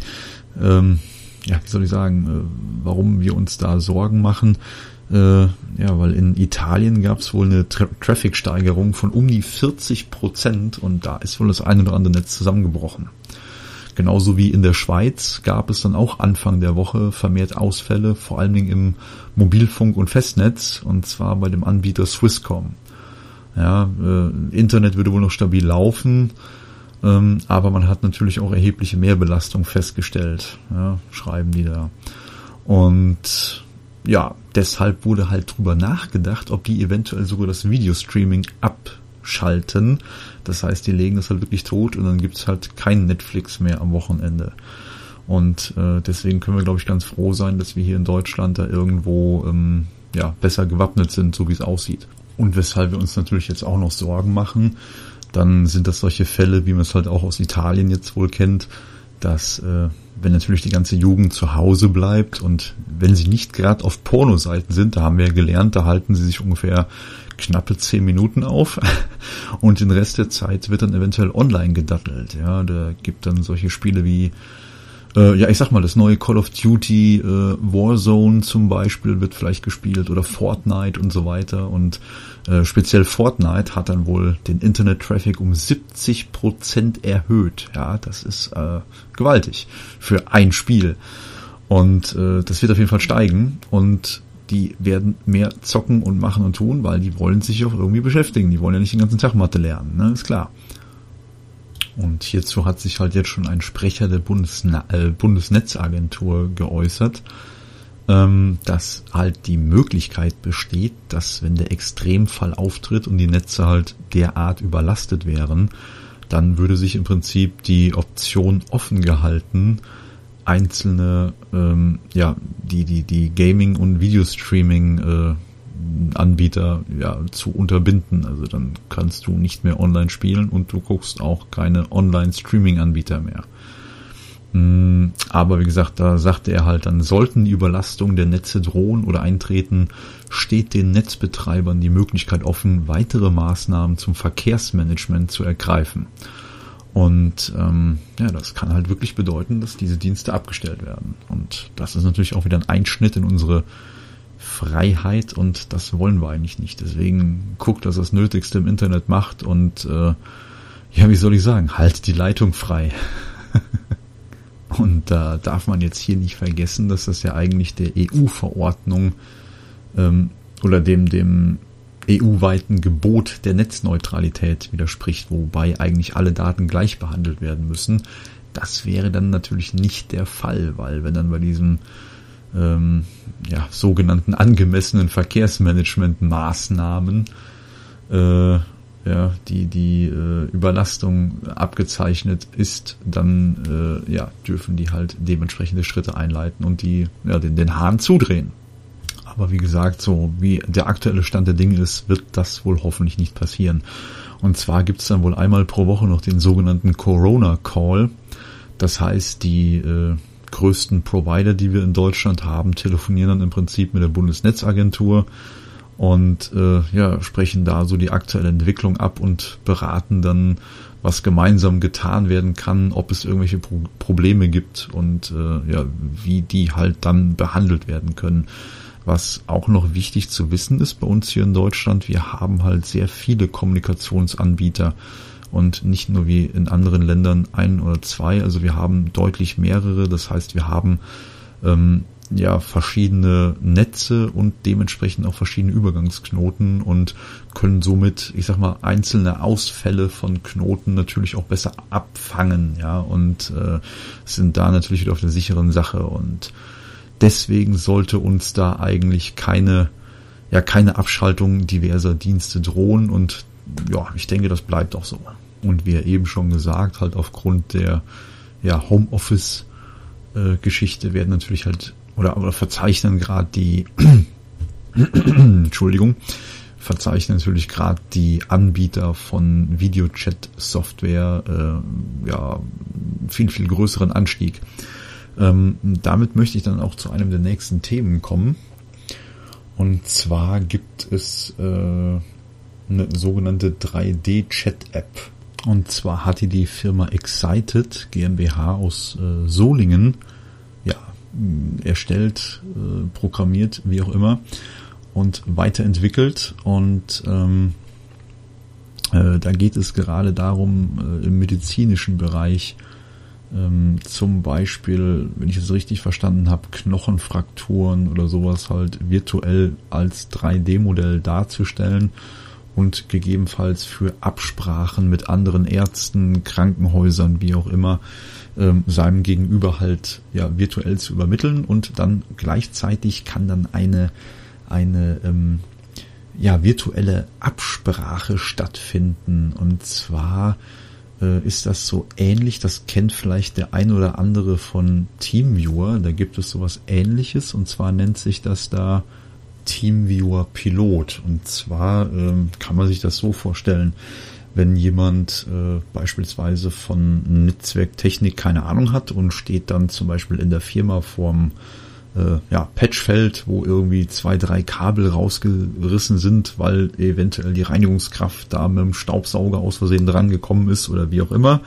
ähm, ja wie soll ich sagen äh, warum wir uns da Sorgen machen? Äh, ja weil in Italien gab es wohl eine Tra Traffic-Steigerung von um die 40 Prozent und da ist wohl das eine oder andere Netz zusammengebrochen. Genauso wie in der Schweiz gab es dann auch Anfang der Woche vermehrt Ausfälle, vor allen Dingen im Mobilfunk- und Festnetz, und zwar bei dem Anbieter Swisscom. Ja, äh, Internet würde wohl noch stabil laufen, Ähm, aber man hat natürlich auch erhebliche Mehrbelastung festgestellt, ja, schreiben die da. Und ja, deshalb wurde halt drüber nachgedacht, ob die eventuell sogar das Videostreaming abschalten. Das heißt, die legen das halt wirklich tot und dann gibt's halt kein Netflix mehr am Wochenende. Und äh, deswegen können wir, glaube ich, ganz froh sein, dass wir hier in Deutschland da irgendwo ähm, ja, besser gewappnet sind, so wie es aussieht. Und weshalb wir uns natürlich jetzt auch noch Sorgen machen, dann sind das solche Fälle, wie man es halt auch aus Italien jetzt wohl kennt, dass äh, wenn natürlich die ganze Jugend zu Hause bleibt und wenn sie nicht gerade auf Pornoseiten sind, da haben wir ja gelernt, da halten sie sich ungefähr knappe zehn Minuten auf und den Rest der Zeit wird dann eventuell online gedattelt. Ja, da gibt dann solche Spiele wie äh, ja, ich sag mal, das neue Call of Duty äh, Warzone zum Beispiel wird vielleicht gespielt oder Fortnite und so weiter. Und äh, speziell Fortnite hat dann wohl den Internet-Traffic um 70 Prozent erhöht. Ja, das ist äh, gewaltig für ein Spiel. Und äh, das wird auf jeden Fall steigen. Und die werden mehr zocken und machen und tun, weil die wollen sich auch irgendwie beschäftigen. Die wollen ja nicht den ganzen Tag Mathe lernen, ne? ist klar. Und hierzu hat sich halt jetzt schon ein Sprecher der Bundesna äh, Bundesnetzagentur geäußert, dass halt die Möglichkeit besteht, dass wenn der Extremfall auftritt und die Netze halt derart überlastet wären, dann würde sich im Prinzip die Option offen gehalten, einzelne ähm, ja die die die Gaming und Videostreaming äh, Anbieter ja, zu unterbinden. Also dann kannst du nicht mehr online spielen und du guckst auch keine Online-Streaming-Anbieter mehr. Mm, aber wie gesagt, da sagte er halt, dann sollten die Überlastungen der Netze drohen oder eintreten, steht den Netzbetreibern die Möglichkeit offen, weitere Maßnahmen zum Verkehrsmanagement zu ergreifen. Und ähm, ja, das kann halt wirklich bedeuten, dass diese Dienste abgestellt werden. Und das ist natürlich auch wieder ein Einschnitt in unsere Freiheit und das wollen wir eigentlich nicht. Deswegen guckt, dass das Nötigste im Internet macht und äh, ja, wie soll ich sagen, halt die Leitung frei. und da äh, darf man jetzt hier nicht vergessen, dass das ja eigentlich der EU-Verordnung ähm, oder dem, dem EU-weiten Gebot der Netzneutralität widerspricht, wobei eigentlich alle Daten gleich behandelt werden müssen. Das wäre dann natürlich nicht der Fall, weil wenn dann bei diesem ähm, ja, sogenannten angemessenen Verkehrsmanagementmaßnahmen äh, ja, die die äh, Überlastung abgezeichnet ist, dann äh, ja, dürfen die halt dementsprechende Schritte einleiten und die ja, den, den Hahn zudrehen. Aber wie gesagt, so wie der aktuelle Stand der Dinge ist, wird das wohl hoffentlich nicht passieren. Und zwar gibt es dann wohl einmal pro Woche noch den sogenannten Corona Call. Das heißt, die äh, größten Provider, die wir in Deutschland haben, telefonieren dann im Prinzip mit der Bundesnetzagentur und äh, ja, sprechen da so die aktuelle Entwicklung ab und beraten dann, was gemeinsam getan werden kann, ob es irgendwelche Pro Probleme gibt und äh, ja, wie die halt dann behandelt werden können. Was auch noch wichtig zu wissen ist bei uns hier in Deutschland, wir haben halt sehr viele Kommunikationsanbieter und nicht nur wie in anderen Ländern ein oder zwei. Also wir haben deutlich mehrere. Das heißt, wir haben ähm, ja verschiedene Netze und dementsprechend auch verschiedene Übergangsknoten und können somit, ich sag mal, einzelne Ausfälle von Knoten natürlich auch besser abfangen, ja, und äh, sind da natürlich wieder auf der sicheren Sache und deswegen sollte uns da eigentlich keine ja keine Abschaltung diverser Dienste drohen und ja, ich denke, das bleibt auch so. Und wie eben schon gesagt, halt aufgrund der ja, Homeoffice-Geschichte werden natürlich halt oder, oder verzeichnen gerade die Entschuldigung, verzeichnen natürlich gerade die Anbieter von Videochat-Software äh, ja viel, viel größeren Anstieg. Ähm, damit möchte ich dann auch zu einem der nächsten Themen kommen. Und zwar gibt es äh, eine sogenannte 3D-Chat-App. Und zwar hatte die Firma Excited GmbH aus äh, Solingen erstellt, äh, programmiert, wie auch immer, und weiterentwickelt. Und ähm, äh, da geht es gerade darum, äh, im medizinischen Bereich ähm, zum Beispiel, wenn ich es richtig verstanden habe, Knochenfrakturen oder sowas halt virtuell als 3D-Modell darzustellen und gegebenenfalls für Absprachen mit anderen Ärzten, Krankenhäusern, wie auch immer, ähm, seinem Gegenüber halt ja virtuell zu übermitteln und dann gleichzeitig kann dann eine eine ähm, ja virtuelle Absprache stattfinden. Und zwar äh, ist das so ähnlich, das kennt vielleicht der ein oder andere von Teamviewer, da gibt es sowas ähnliches und zwar nennt sich das da Teamviewer Pilot und zwar ähm, kann man sich das so vorstellen, wenn jemand äh, beispielsweise von Netzwerktechnik keine Ahnung hat und steht dann zum Beispiel in der Firma vorm äh, ja, Patchfeld, wo irgendwie zwei, drei Kabel rausgerissen sind, weil eventuell die Reinigungskraft da mit dem Staubsauger aus Versehen dran gekommen ist oder wie auch immer.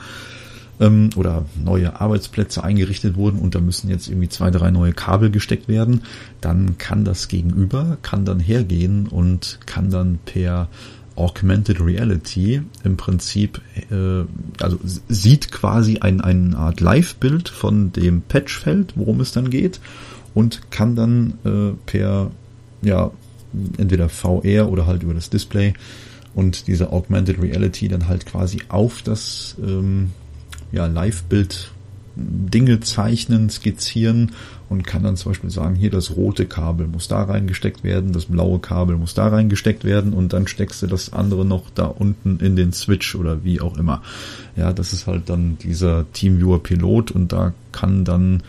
Ähm, oder neue Arbeitsplätze eingerichtet wurden und da müssen jetzt irgendwie zwei, drei neue Kabel gesteckt werden. Dann kann das Gegenüber, kann dann hergehen und kann dann per Augmented Reality im Prinzip, äh, also sieht quasi ein, eine Art Live-Bild von dem Patchfeld, worum es dann geht und kann dann äh, per, ja, entweder VR oder halt über das Display und diese Augmented Reality dann halt quasi auf das ähm, ja, Live-Bild Dinge zeichnen, skizzieren und kann dann zum Beispiel sagen, hier das rote Kabel muss da reingesteckt werden, das blaue Kabel muss da reingesteckt werden und dann steckst du das andere noch da unten in den Switch oder wie auch immer. Ja, das ist halt dann dieser Teamviewer Pilot und da kann dann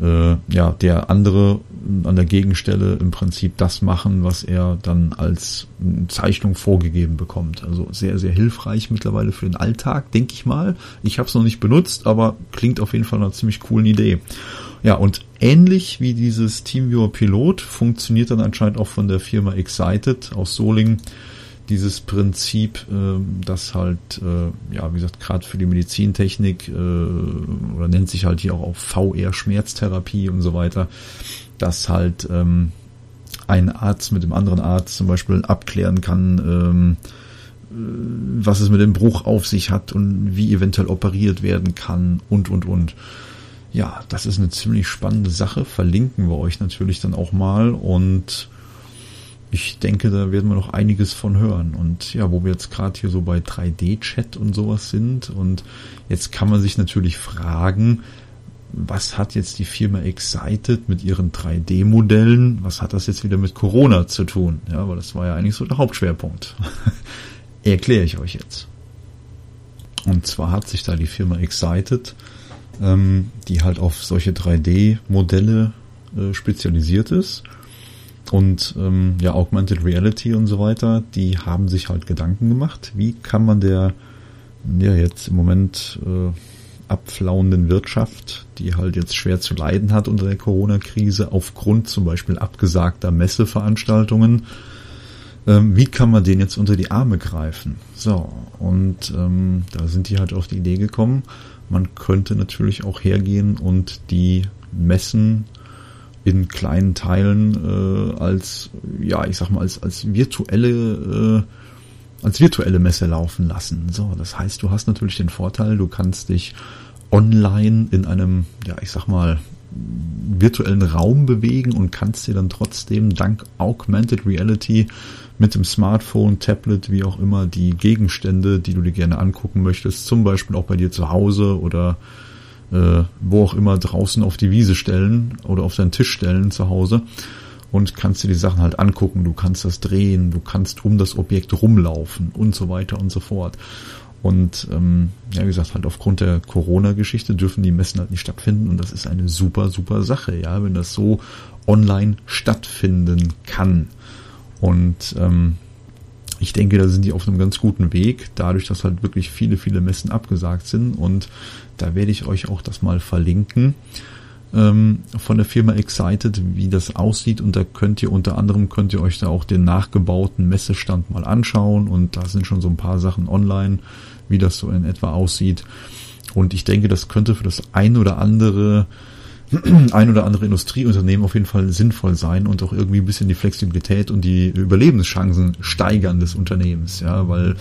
äh, ja, der andere an der Gegenstelle im Prinzip das machen, was er dann als Zeichnung vorgegeben bekommt. Also sehr, sehr hilfreich mittlerweile für den Alltag, denke ich mal. Ich habe es noch nicht benutzt, aber klingt auf jeden Fall einer ziemlich coolen Idee. Ja, und ähnlich wie dieses TeamViewer Pilot funktioniert dann anscheinend auch von der Firma Excited aus Solingen dieses Prinzip, äh, das halt, äh, ja, wie gesagt, gerade für die Medizintechnik äh, oder nennt sich halt hier auch, auch VR-Schmerztherapie und so weiter, dass halt ähm, ein Arzt mit dem anderen Arzt zum Beispiel abklären kann, ähm, äh, was es mit dem Bruch auf sich hat und wie eventuell operiert werden kann und, und, und. Ja, das ist eine ziemlich spannende Sache. Verlinken wir euch natürlich dann auch mal und ich denke, da werden wir noch einiges von hören. Und ja, wo wir jetzt gerade hier so bei 3D-Chat und sowas sind und jetzt kann man sich natürlich fragen, was hat jetzt die Firma Excited mit ihren 3D-Modellen, was hat das jetzt wieder mit Corona zu tun? Ja, weil das war ja eigentlich so der Hauptschwerpunkt. Erkläre ich euch jetzt. Und zwar hat sich da die Firma Excited, ähm, die halt auf solche 3D-Modelle äh, spezialisiert ist, und ähm, ja, Augmented Reality und so weiter, die haben sich halt Gedanken gemacht, wie kann man der ja jetzt im Moment äh, abflauenden Wirtschaft, die halt jetzt schwer zu leiden hat unter der Corona-Krise, aufgrund zum Beispiel abgesagter Messeveranstaltungen, ähm, wie kann man den jetzt unter die Arme greifen? So, und ähm, da sind die halt auf die Idee gekommen, man könnte natürlich auch hergehen und die Messen in kleinen Teilen äh, als, ja, ich sag mal, als, als virtuelle, äh, als virtuelle Messe laufen lassen. So, das heißt, du hast natürlich den Vorteil, du kannst dich online in einem, ja, ich sag mal, virtuellen Raum bewegen und kannst dir dann trotzdem dank Augmented Reality mit dem Smartphone, Tablet, wie auch immer, die Gegenstände, die du dir gerne angucken möchtest, zum Beispiel auch bei dir zu Hause oder äh, wo auch immer draußen auf die Wiese stellen oder auf deinen Tisch stellen zu Hause und kannst dir die Sachen halt angucken. Du kannst das drehen, du kannst um das Objekt rumlaufen und so weiter und so fort. Und ähm, ja, wie gesagt, halt aufgrund der Corona-Geschichte dürfen die Messen halt nicht stattfinden und das ist eine super, super Sache, ja, wenn das so online stattfinden kann. Und ähm, ich denke, da sind die auf einem ganz guten Weg, dadurch, dass halt wirklich viele, viele Messen abgesagt sind und da werde ich euch auch das mal verlinken ähm, von der Firma Excited, wie das aussieht. Und da könnt ihr unter anderem könnt ihr euch da auch den nachgebauten Messestand mal anschauen. Und da sind schon so ein paar Sachen online, wie das so in etwa aussieht. Und ich denke, das könnte für das ein oder andere ein oder andere Industrieunternehmen auf jeden Fall sinnvoll sein und auch irgendwie ein bisschen die Flexibilität und die Überlebenschancen steigern des Unternehmens, ja, weil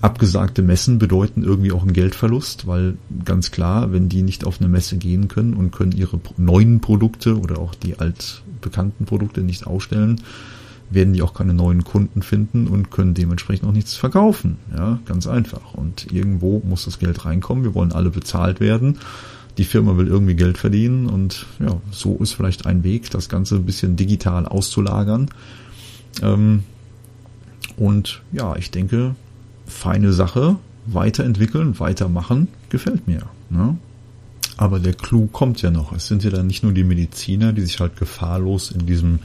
abgesagte Messen bedeuten irgendwie auch einen Geldverlust, weil ganz klar, wenn die nicht auf eine Messe gehen können und können ihre neuen Produkte oder auch die altbekannten Produkte nicht ausstellen, werden die auch keine neuen Kunden finden und können dementsprechend auch nichts verkaufen. Ja, ganz einfach. Und irgendwo muss das Geld reinkommen. Wir wollen alle bezahlt werden. Die Firma will irgendwie Geld verdienen und ja, so ist vielleicht ein Weg, das Ganze ein bisschen digital auszulagern. Ähm, und ja, ich denke, feine Sache, weiterentwickeln, weitermachen, gefällt mir. Ne? Aber der Clou kommt ja noch. Es sind ja dann nicht nur die Mediziner, die sich halt gefahrlos in diesem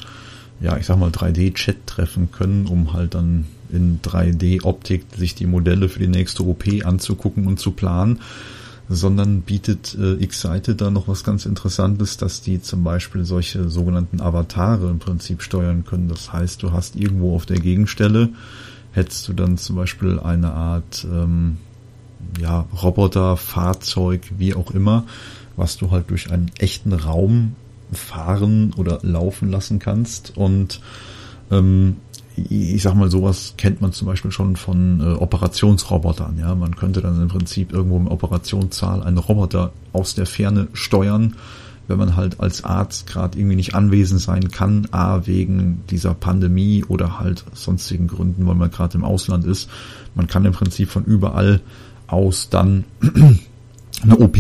ja, ich sag mal 3D-Chat treffen können, um halt dann in 3D-Optik sich die Modelle für die nächste OP anzugucken und zu planen, sondern bietet äh, X-Seite da noch was ganz Interessantes, dass die zum Beispiel solche sogenannten Avatare im Prinzip steuern können. Das heißt, du hast irgendwo auf der Gegenstelle, hättest du dann zum Beispiel eine Art ähm, ja, Roboter, Fahrzeug, wie auch immer, was du halt durch einen echten Raum fahren oder laufen lassen kannst. Und ähm, ich sag mal, sowas kennt man zum Beispiel schon von äh, Operationsrobotern. Ja, man könnte dann im Prinzip irgendwo im Operationssaal einen Roboter aus der Ferne steuern, wenn man halt als Arzt gerade irgendwie nicht anwesend sein kann, a wegen dieser Pandemie oder halt sonstigen Gründen, weil man gerade im Ausland ist. Man kann im Prinzip von überall aus dann eine OP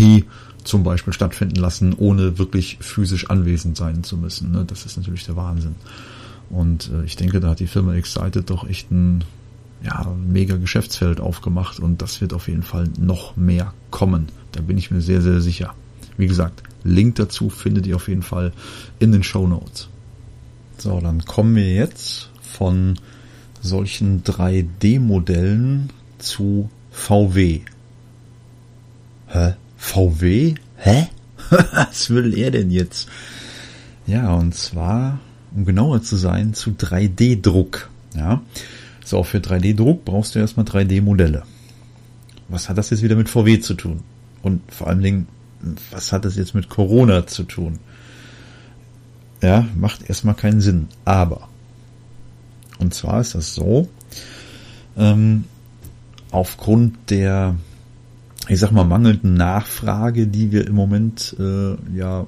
zum Beispiel stattfinden lassen, ohne wirklich physisch anwesend sein zu müssen. Ne? Das ist natürlich der Wahnsinn. Und äh, ich denke, da hat die Firma Excited doch echt ein ja, mega Geschäftsfeld aufgemacht und das wird auf jeden Fall noch mehr kommen. Da bin ich mir sehr, sehr sicher. Wie gesagt, Link dazu findet ihr auf jeden Fall in den Show Notes. So, dann kommen wir jetzt von solchen 3D-Modellen zu VW. Hä? VW? Hä? Was will er denn jetzt? Ja, und zwar, um genauer zu sein, zu 3D-Druck. Ja. So, für 3D-Druck brauchst du erstmal 3D-Modelle. Was hat das jetzt wieder mit VW zu tun? Und vor allen Dingen, was hat das jetzt mit Corona zu tun? Ja, macht erstmal keinen Sinn. Aber, und zwar ist das so, ähm, aufgrund der ich sag mal, mangelnden Nachfrage, die wir im Moment äh, ja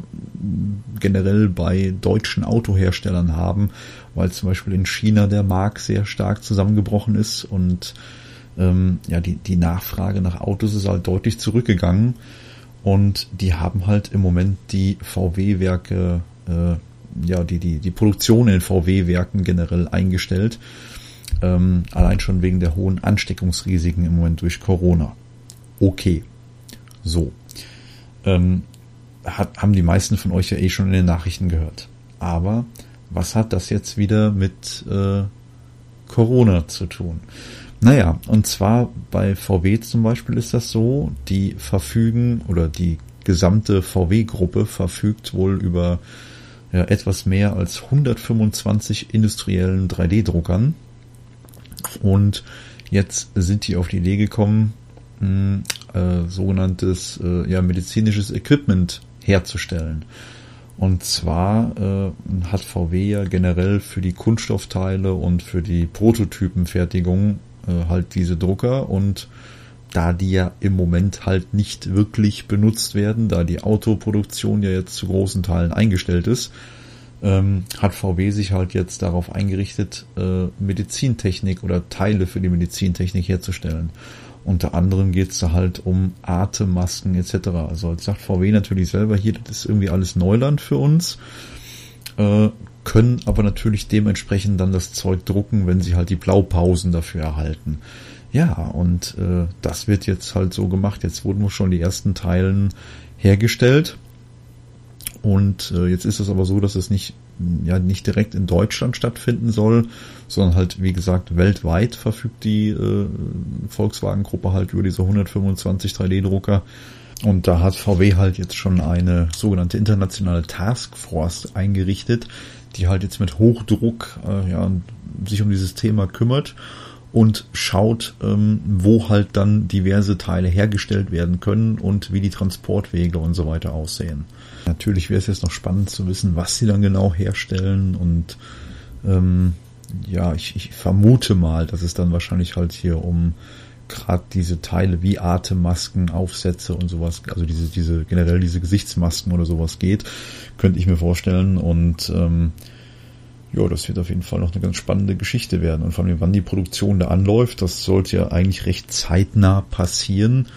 generell bei deutschen Autoherstellern haben, weil zum Beispiel in China der Markt sehr stark zusammengebrochen ist und ähm, ja die, die Nachfrage nach Autos ist halt deutlich zurückgegangen und die haben halt im Moment die VW-Werke, äh, ja die, die, die Produktion in VW-Werken generell eingestellt, ähm, allein schon wegen der hohen Ansteckungsrisiken im Moment durch Corona okay. So. Ähm, hat, haben die meisten von euch ja eh schon in den Nachrichten gehört. Aber was hat das jetzt wieder mit äh, Corona zu tun? Naja, und zwar bei VW zum Beispiel ist das so, die verfügen oder die gesamte VW-Gruppe verfügt wohl über ja, etwas mehr als 125 industriellen 3D-Druckern. Und jetzt sind die auf die Idee gekommen, äh, sogenanntes äh, ja, medizinisches Equipment herzustellen. Und zwar äh, hat VW ja generell für die Kunststoffteile und für die Prototypenfertigung äh, halt diese Drucker und da die ja im Moment halt nicht wirklich benutzt werden, da die Autoproduktion ja jetzt zu großen Teilen eingestellt ist, ähm, hat VW sich halt jetzt darauf eingerichtet, äh, Medizintechnik oder Teile für die Medizintechnik herzustellen. Unter anderem geht es da halt um Atemmasken etc. Also als sagt VW natürlich selber hier, das ist irgendwie alles Neuland für uns, äh, können aber natürlich dementsprechend dann das Zeug drucken, wenn sie halt die Blaupausen dafür erhalten. Ja, und äh, das wird jetzt halt so gemacht. Jetzt wurden schon die ersten Teilen hergestellt. Und äh, jetzt ist es aber so, dass es nicht ja nicht direkt in Deutschland stattfinden soll, sondern halt, wie gesagt, weltweit verfügt die äh, Volkswagen-Gruppe halt über diese 125 3D-Drucker. Und da hat VW halt jetzt schon eine sogenannte internationale Taskforce eingerichtet, die halt jetzt mit Hochdruck äh, ja, sich um dieses Thema kümmert und schaut, ähm, wo halt dann diverse Teile hergestellt werden können und wie die Transportwege und so weiter aussehen. Natürlich wäre es jetzt noch spannend zu wissen, was sie dann genau herstellen und ähm, ja, ich, ich vermute mal, dass es dann wahrscheinlich halt hier um gerade diese Teile wie Atemmasken, Aufsätze und sowas, also diese, diese, generell diese Gesichtsmasken oder sowas geht, könnte ich mir vorstellen. Und ähm, ja, das wird auf jeden Fall noch eine ganz spannende Geschichte werden. Und vor allem, wann die Produktion da anläuft, das sollte ja eigentlich recht zeitnah passieren,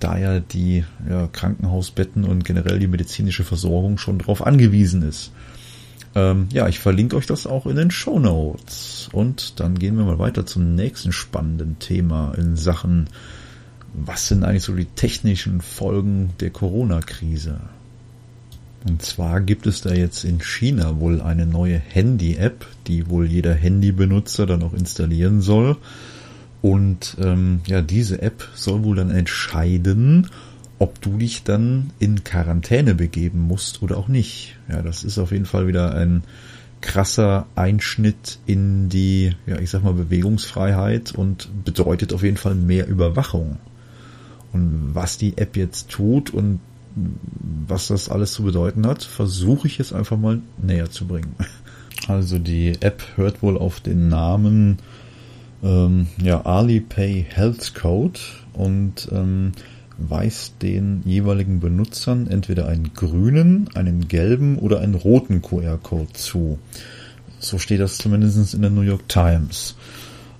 da ja die ja, Krankenhausbetten und generell die medizinische Versorgung schon darauf angewiesen ist. Ähm, ja, ich verlinke euch das auch in den Show Notes. Und dann gehen wir mal weiter zum nächsten spannenden Thema in Sachen, was sind eigentlich so die technischen Folgen der Corona-Krise? Und zwar gibt es da jetzt in China wohl eine neue Handy-App, die wohl jeder Handybenutzer dann auch installieren soll. Und ähm, ja, diese App soll wohl dann entscheiden, ob du dich dann in Quarantäne begeben musst oder auch nicht. Ja, das ist auf jeden Fall wieder ein krasser Einschnitt in die, ja, ich sag mal, Bewegungsfreiheit und bedeutet auf jeden Fall mehr Überwachung. Und was die App jetzt tut und was das alles zu bedeuten hat, versuche ich jetzt einfach mal näher zu bringen. Also die App hört wohl auf den Namen ähm, ja, Alipay Health Code und ähm, weist den jeweiligen Benutzern entweder einen grünen, einen gelben oder einen roten QR-Code zu. So steht das zumindest in der New York Times.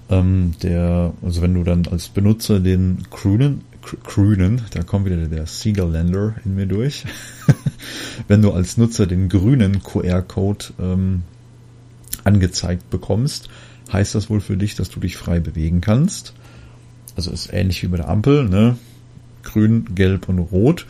Ähm, der, also wenn du dann als Benutzer den grünen, grünen, da kommt wieder der Siegerländer in mir durch. wenn du als Nutzer den grünen QR-Code ähm, angezeigt bekommst, heißt das wohl für dich, dass du dich frei bewegen kannst. Also ist ähnlich wie bei der Ampel, ne? Grün, Gelb und Rot.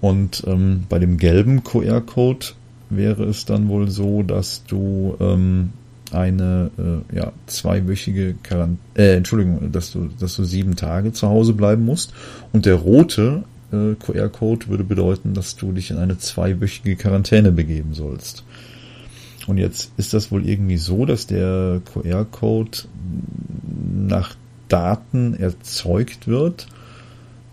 Und ähm, bei dem gelben QR-Code wäre es dann wohl so, dass du ähm, eine äh, ja, zweiwöchige Quarantäne, äh, Entschuldigung, dass du, dass du sieben Tage zu Hause bleiben musst. Und der rote äh, QR-Code würde bedeuten, dass du dich in eine zweiwöchige Quarantäne begeben sollst. Und jetzt ist das wohl irgendwie so, dass der QR-Code nach Daten erzeugt wird,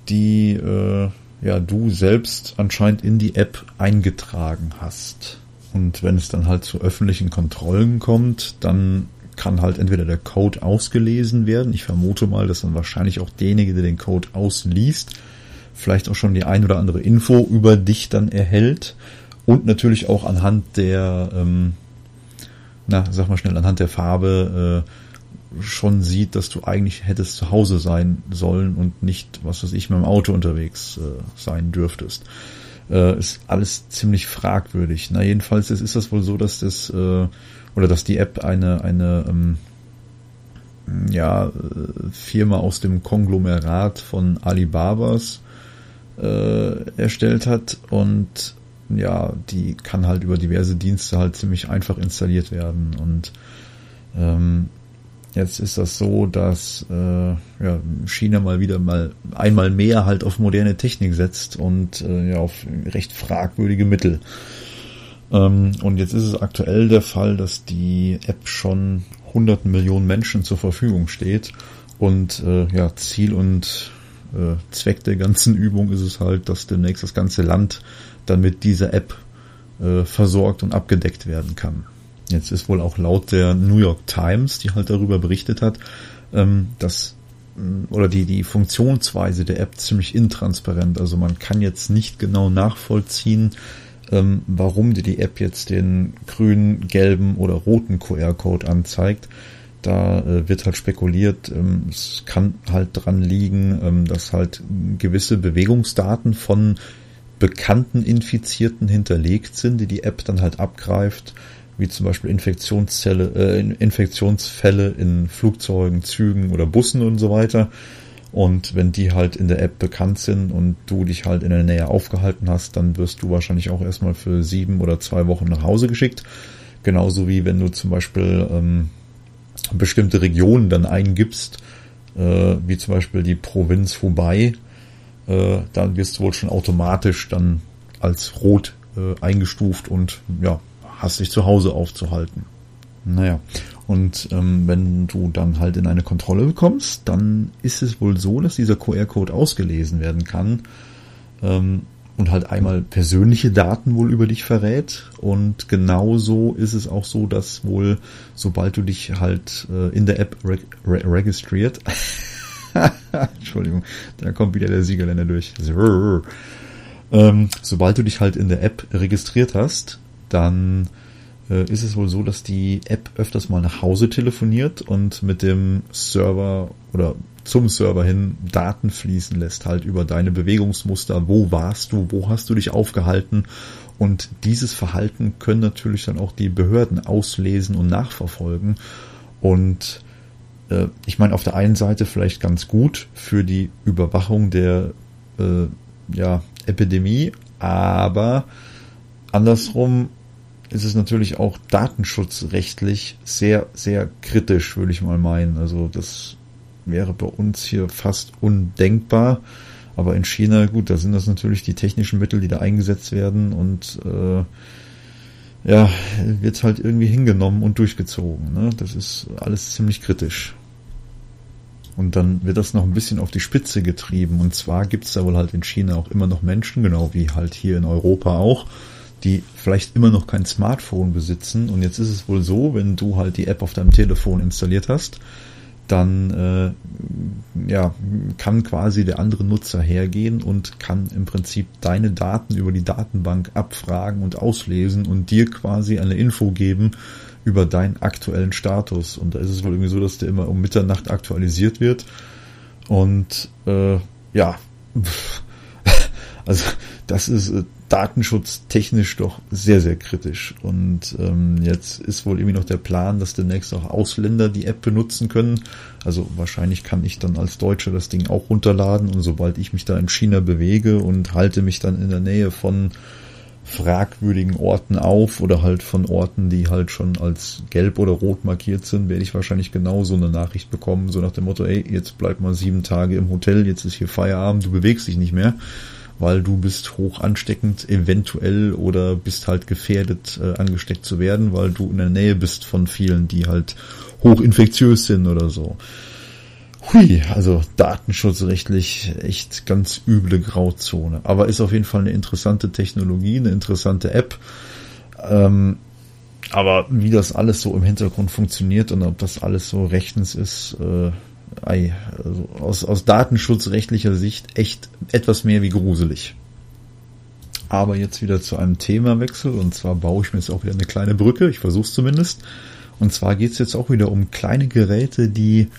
die äh, ja du selbst anscheinend in die App eingetragen hast. Und wenn es dann halt zu öffentlichen Kontrollen kommt, dann kann halt entweder der Code ausgelesen werden. Ich vermute mal, dass dann wahrscheinlich auch derjenige, der den Code ausliest, vielleicht auch schon die ein oder andere Info über dich dann erhält. Und natürlich auch anhand der, ähm, na, sag mal schnell, anhand der Farbe äh, schon sieht, dass du eigentlich hättest zu Hause sein sollen und nicht, was weiß ich, mit dem Auto unterwegs äh, sein dürftest äh, ist alles ziemlich fragwürdig. Na jedenfalls ist, ist das wohl so, dass das äh, oder dass die App eine eine ähm, ja Firma aus dem Konglomerat von Alibabas äh, erstellt hat und ja, die kann halt über diverse Dienste halt ziemlich einfach installiert werden und ähm, Jetzt ist das so, dass äh, ja, China mal wieder mal einmal mehr halt auf moderne Technik setzt und äh, ja auf recht fragwürdige Mittel. Ähm, und jetzt ist es aktuell der Fall, dass die App schon hunderten Millionen Menschen zur Verfügung steht und äh, ja Ziel und äh, Zweck der ganzen Übung ist es halt, dass demnächst das ganze Land dann mit dieser App äh, versorgt und abgedeckt werden kann. Jetzt ist wohl auch laut der New York Times, die halt darüber berichtet hat, ähm, dass mm, oder die, die Funktionsweise der App ziemlich intransparent. Also man kann jetzt nicht genau nachvollziehen, ähm, warum dir die App jetzt den grünen, gelben oder roten QR-Code anzeigt. Da äh, wird halt spekuliert, ähm, es kann halt dran liegen, dass halt gewisse Bewegungsdaten von bekannten Infizierten hinterlegt sind, die die App dann halt abgreift wie zum Beispiel Infektionszelle, äh, Infektionsfälle in Flugzeugen, Zügen oder Bussen und so weiter. Und wenn die halt in der App bekannt sind und du dich halt in der Nähe aufgehalten hast, dann wirst du wahrscheinlich auch erstmal für sieben oder zwei Wochen nach Hause geschickt. Genauso wie wenn du zum Beispiel ähm, bestimmte Regionen dann eingibst, äh, wie zum Beispiel die Provinz Hubei, äh, dann wirst du wohl schon automatisch dann als rot äh, eingestuft und ja, hast dich zu Hause aufzuhalten. Naja, und ähm, wenn du dann halt in eine Kontrolle bekommst, dann ist es wohl so, dass dieser QR-Code ausgelesen werden kann ähm, und halt einmal persönliche Daten wohl über dich verrät. Und genauso ist es auch so, dass wohl, sobald du dich halt äh, in der App re re registriert, Entschuldigung, da kommt wieder der Siegerländer durch. Ähm, sobald du dich halt in der App registriert hast, dann äh, ist es wohl so, dass die App öfters mal nach Hause telefoniert und mit dem Server oder zum Server hin Daten fließen lässt, halt über deine Bewegungsmuster, wo warst du, wo hast du dich aufgehalten? Und dieses Verhalten können natürlich dann auch die Behörden auslesen und nachverfolgen. Und äh, ich meine auf der einen Seite vielleicht ganz gut für die Überwachung der äh, ja, Epidemie, aber andersrum ist es natürlich auch datenschutzrechtlich sehr, sehr kritisch, würde ich mal meinen. Also das wäre bei uns hier fast undenkbar. Aber in China, gut, da sind das natürlich die technischen Mittel, die da eingesetzt werden und äh, ja, wird halt irgendwie hingenommen und durchgezogen. Ne? Das ist alles ziemlich kritisch. Und dann wird das noch ein bisschen auf die Spitze getrieben. Und zwar gibt es da wohl halt in China auch immer noch Menschen, genau wie halt hier in Europa auch, die vielleicht immer noch kein Smartphone besitzen. Und jetzt ist es wohl so, wenn du halt die App auf deinem Telefon installiert hast, dann äh, ja, kann quasi der andere Nutzer hergehen und kann im Prinzip deine Daten über die Datenbank abfragen und auslesen und dir quasi eine Info geben über deinen aktuellen Status. Und da ist es wohl irgendwie so, dass der immer um Mitternacht aktualisiert wird. Und äh, ja, also das ist äh, datenschutztechnisch doch sehr, sehr kritisch. Und ähm, jetzt ist wohl irgendwie noch der Plan, dass demnächst auch Ausländer die App benutzen können. Also wahrscheinlich kann ich dann als Deutscher das Ding auch runterladen und sobald ich mich da in China bewege und halte mich dann in der Nähe von fragwürdigen Orten auf oder halt von Orten, die halt schon als gelb oder rot markiert sind, werde ich wahrscheinlich genau so eine Nachricht bekommen, so nach dem Motto, ey, jetzt bleib mal sieben Tage im Hotel, jetzt ist hier Feierabend, du bewegst dich nicht mehr weil du bist hoch ansteckend eventuell oder bist halt gefährdet äh, angesteckt zu werden, weil du in der Nähe bist von vielen, die halt hoch infektiös sind oder so. Hui, also datenschutzrechtlich echt ganz üble Grauzone. Aber ist auf jeden Fall eine interessante Technologie, eine interessante App. Ähm, aber wie das alles so im Hintergrund funktioniert und ob das alles so rechtens ist, äh, ei, also aus, aus datenschutzrechtlicher Sicht echt etwas mehr wie gruselig. Aber jetzt wieder zu einem Themawechsel und zwar baue ich mir jetzt auch wieder eine kleine Brücke, ich versuche es zumindest. Und zwar geht es jetzt auch wieder um kleine Geräte, die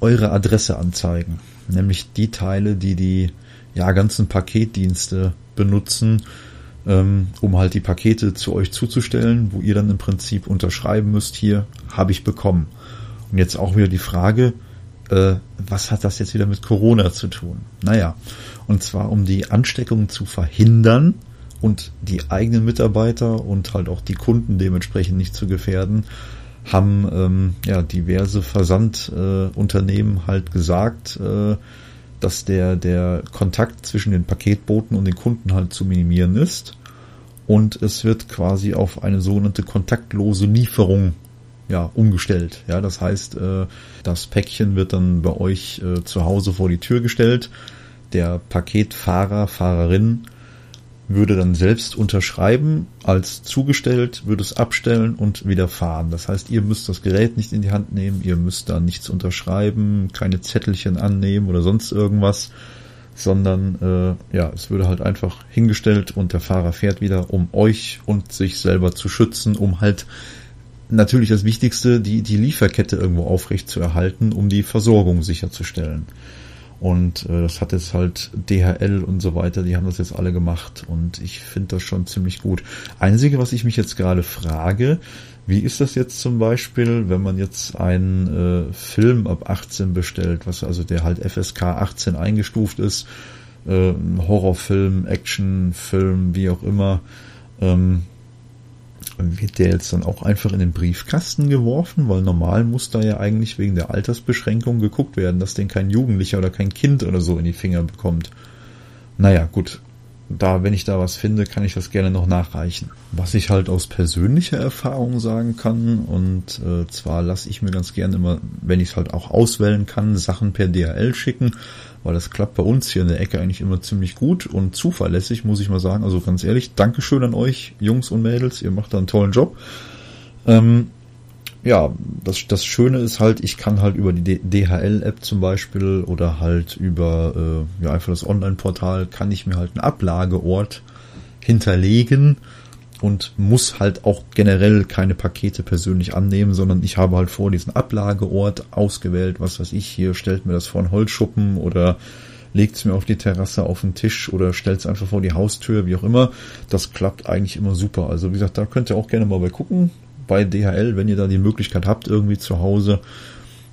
eure Adresse anzeigen. Nämlich die Teile, die die ja, ganzen Paketdienste benutzen, ähm, um halt die Pakete zu euch zuzustellen, wo ihr dann im Prinzip unterschreiben müsst, hier habe ich bekommen. Und jetzt auch wieder die Frage, äh, was hat das jetzt wieder mit Corona zu tun? Naja, und zwar um die Ansteckung zu verhindern und die eigenen Mitarbeiter und halt auch die Kunden dementsprechend nicht zu gefährden, haben ähm, ja diverse Versandunternehmen äh, halt gesagt, äh, dass der der Kontakt zwischen den Paketboten und den Kunden halt zu minimieren ist und es wird quasi auf eine sogenannte kontaktlose Lieferung ja, umgestellt. Ja, das heißt, äh, das Päckchen wird dann bei euch äh, zu Hause vor die Tür gestellt. Der Paketfahrer, Fahrerin würde dann selbst unterschreiben, als zugestellt, würde es abstellen und wieder fahren. Das heißt, ihr müsst das Gerät nicht in die Hand nehmen, ihr müsst da nichts unterschreiben, keine Zettelchen annehmen oder sonst irgendwas, sondern äh, ja, es würde halt einfach hingestellt und der Fahrer fährt wieder, um euch und sich selber zu schützen, um halt natürlich das Wichtigste, die, die Lieferkette irgendwo aufrecht zu erhalten, um die Versorgung sicherzustellen. Und äh, das hat jetzt halt DHL und so weiter, die haben das jetzt alle gemacht und ich finde das schon ziemlich gut. Einzige, was ich mich jetzt gerade frage, wie ist das jetzt zum Beispiel, wenn man jetzt einen äh, Film ab 18 bestellt, was also der halt FSK 18 eingestuft ist, äh, Horrorfilm, Actionfilm, wie auch immer, ähm, wird der jetzt dann auch einfach in den Briefkasten geworfen? Weil normal muss da ja eigentlich wegen der Altersbeschränkung geguckt werden, dass den kein Jugendlicher oder kein Kind oder so in die Finger bekommt. Naja, gut. Da, wenn ich da was finde, kann ich das gerne noch nachreichen. Was ich halt aus persönlicher Erfahrung sagen kann, und äh, zwar lasse ich mir ganz gerne immer, wenn ich es halt auch auswählen kann, Sachen per DHL schicken weil das klappt bei uns hier in der Ecke eigentlich immer ziemlich gut und zuverlässig, muss ich mal sagen. Also ganz ehrlich, Dankeschön an euch, Jungs und Mädels, ihr macht da einen tollen Job. Ähm, ja, das, das Schöne ist halt, ich kann halt über die DHL-App zum Beispiel oder halt über äh, ja einfach das Online-Portal kann ich mir halt einen Ablageort hinterlegen und muss halt auch generell keine Pakete persönlich annehmen, sondern ich habe halt vor diesen Ablageort ausgewählt, was weiß ich, hier stellt mir das vor einen Holzschuppen oder legt es mir auf die Terrasse auf den Tisch oder stellt es einfach vor die Haustür, wie auch immer. Das klappt eigentlich immer super. Also wie gesagt, da könnt ihr auch gerne mal bei gucken. Bei DHL, wenn ihr da die Möglichkeit habt, irgendwie zu Hause,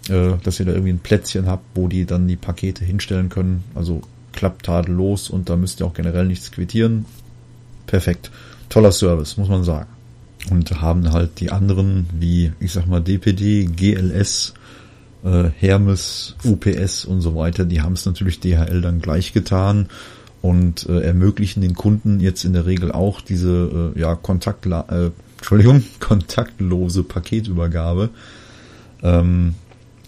äh, dass ihr da irgendwie ein Plätzchen habt, wo die dann die Pakete hinstellen können. Also klappt tadellos und da müsst ihr auch generell nichts quittieren. Perfekt. Toller Service, muss man sagen. Und haben halt die anderen, wie ich sag mal DPD, GLS, äh, Hermes, UPS und so weiter, die haben es natürlich DHL dann gleich getan und äh, ermöglichen den Kunden jetzt in der Regel auch diese äh, ja Kontaktla äh, Entschuldigung kontaktlose Paketübergabe. Ähm,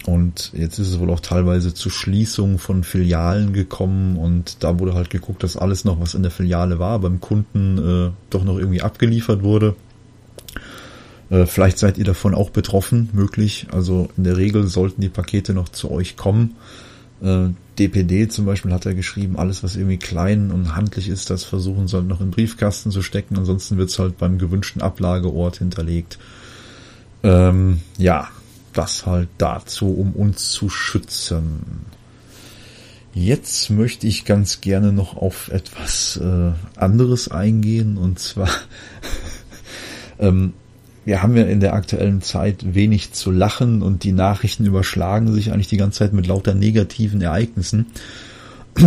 und jetzt ist es wohl auch teilweise zu Schließungen von Filialen gekommen und da wurde halt geguckt, dass alles noch, was in der Filiale war, beim Kunden äh, doch noch irgendwie abgeliefert wurde. Äh, vielleicht seid ihr davon auch betroffen, möglich. Also in der Regel sollten die Pakete noch zu euch kommen. Äh, DPD zum Beispiel hat er geschrieben, alles was irgendwie klein und handlich ist, das versuchen sie halt noch in Briefkasten zu stecken. Ansonsten wird es halt beim gewünschten Ablageort hinterlegt. Ähm, ja, das halt dazu, um uns zu schützen. Jetzt möchte ich ganz gerne noch auf etwas äh, anderes eingehen und zwar ähm, wir haben ja in der aktuellen Zeit wenig zu lachen und die Nachrichten überschlagen sich eigentlich die ganze Zeit mit lauter negativen Ereignissen.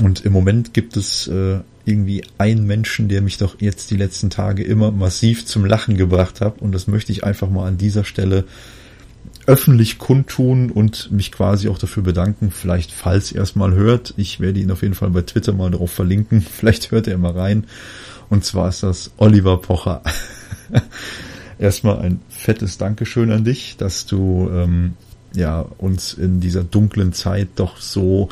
Und im Moment gibt es äh, irgendwie einen Menschen, der mich doch jetzt die letzten Tage immer massiv zum Lachen gebracht hat. Und das möchte ich einfach mal an dieser Stelle öffentlich kundtun und mich quasi auch dafür bedanken. Vielleicht, falls er es mal hört, ich werde ihn auf jeden Fall bei Twitter mal darauf verlinken. Vielleicht hört er mal rein. Und zwar ist das Oliver Pocher. Erstmal ein fettes Dankeschön an dich, dass du ähm, ja uns in dieser dunklen Zeit doch so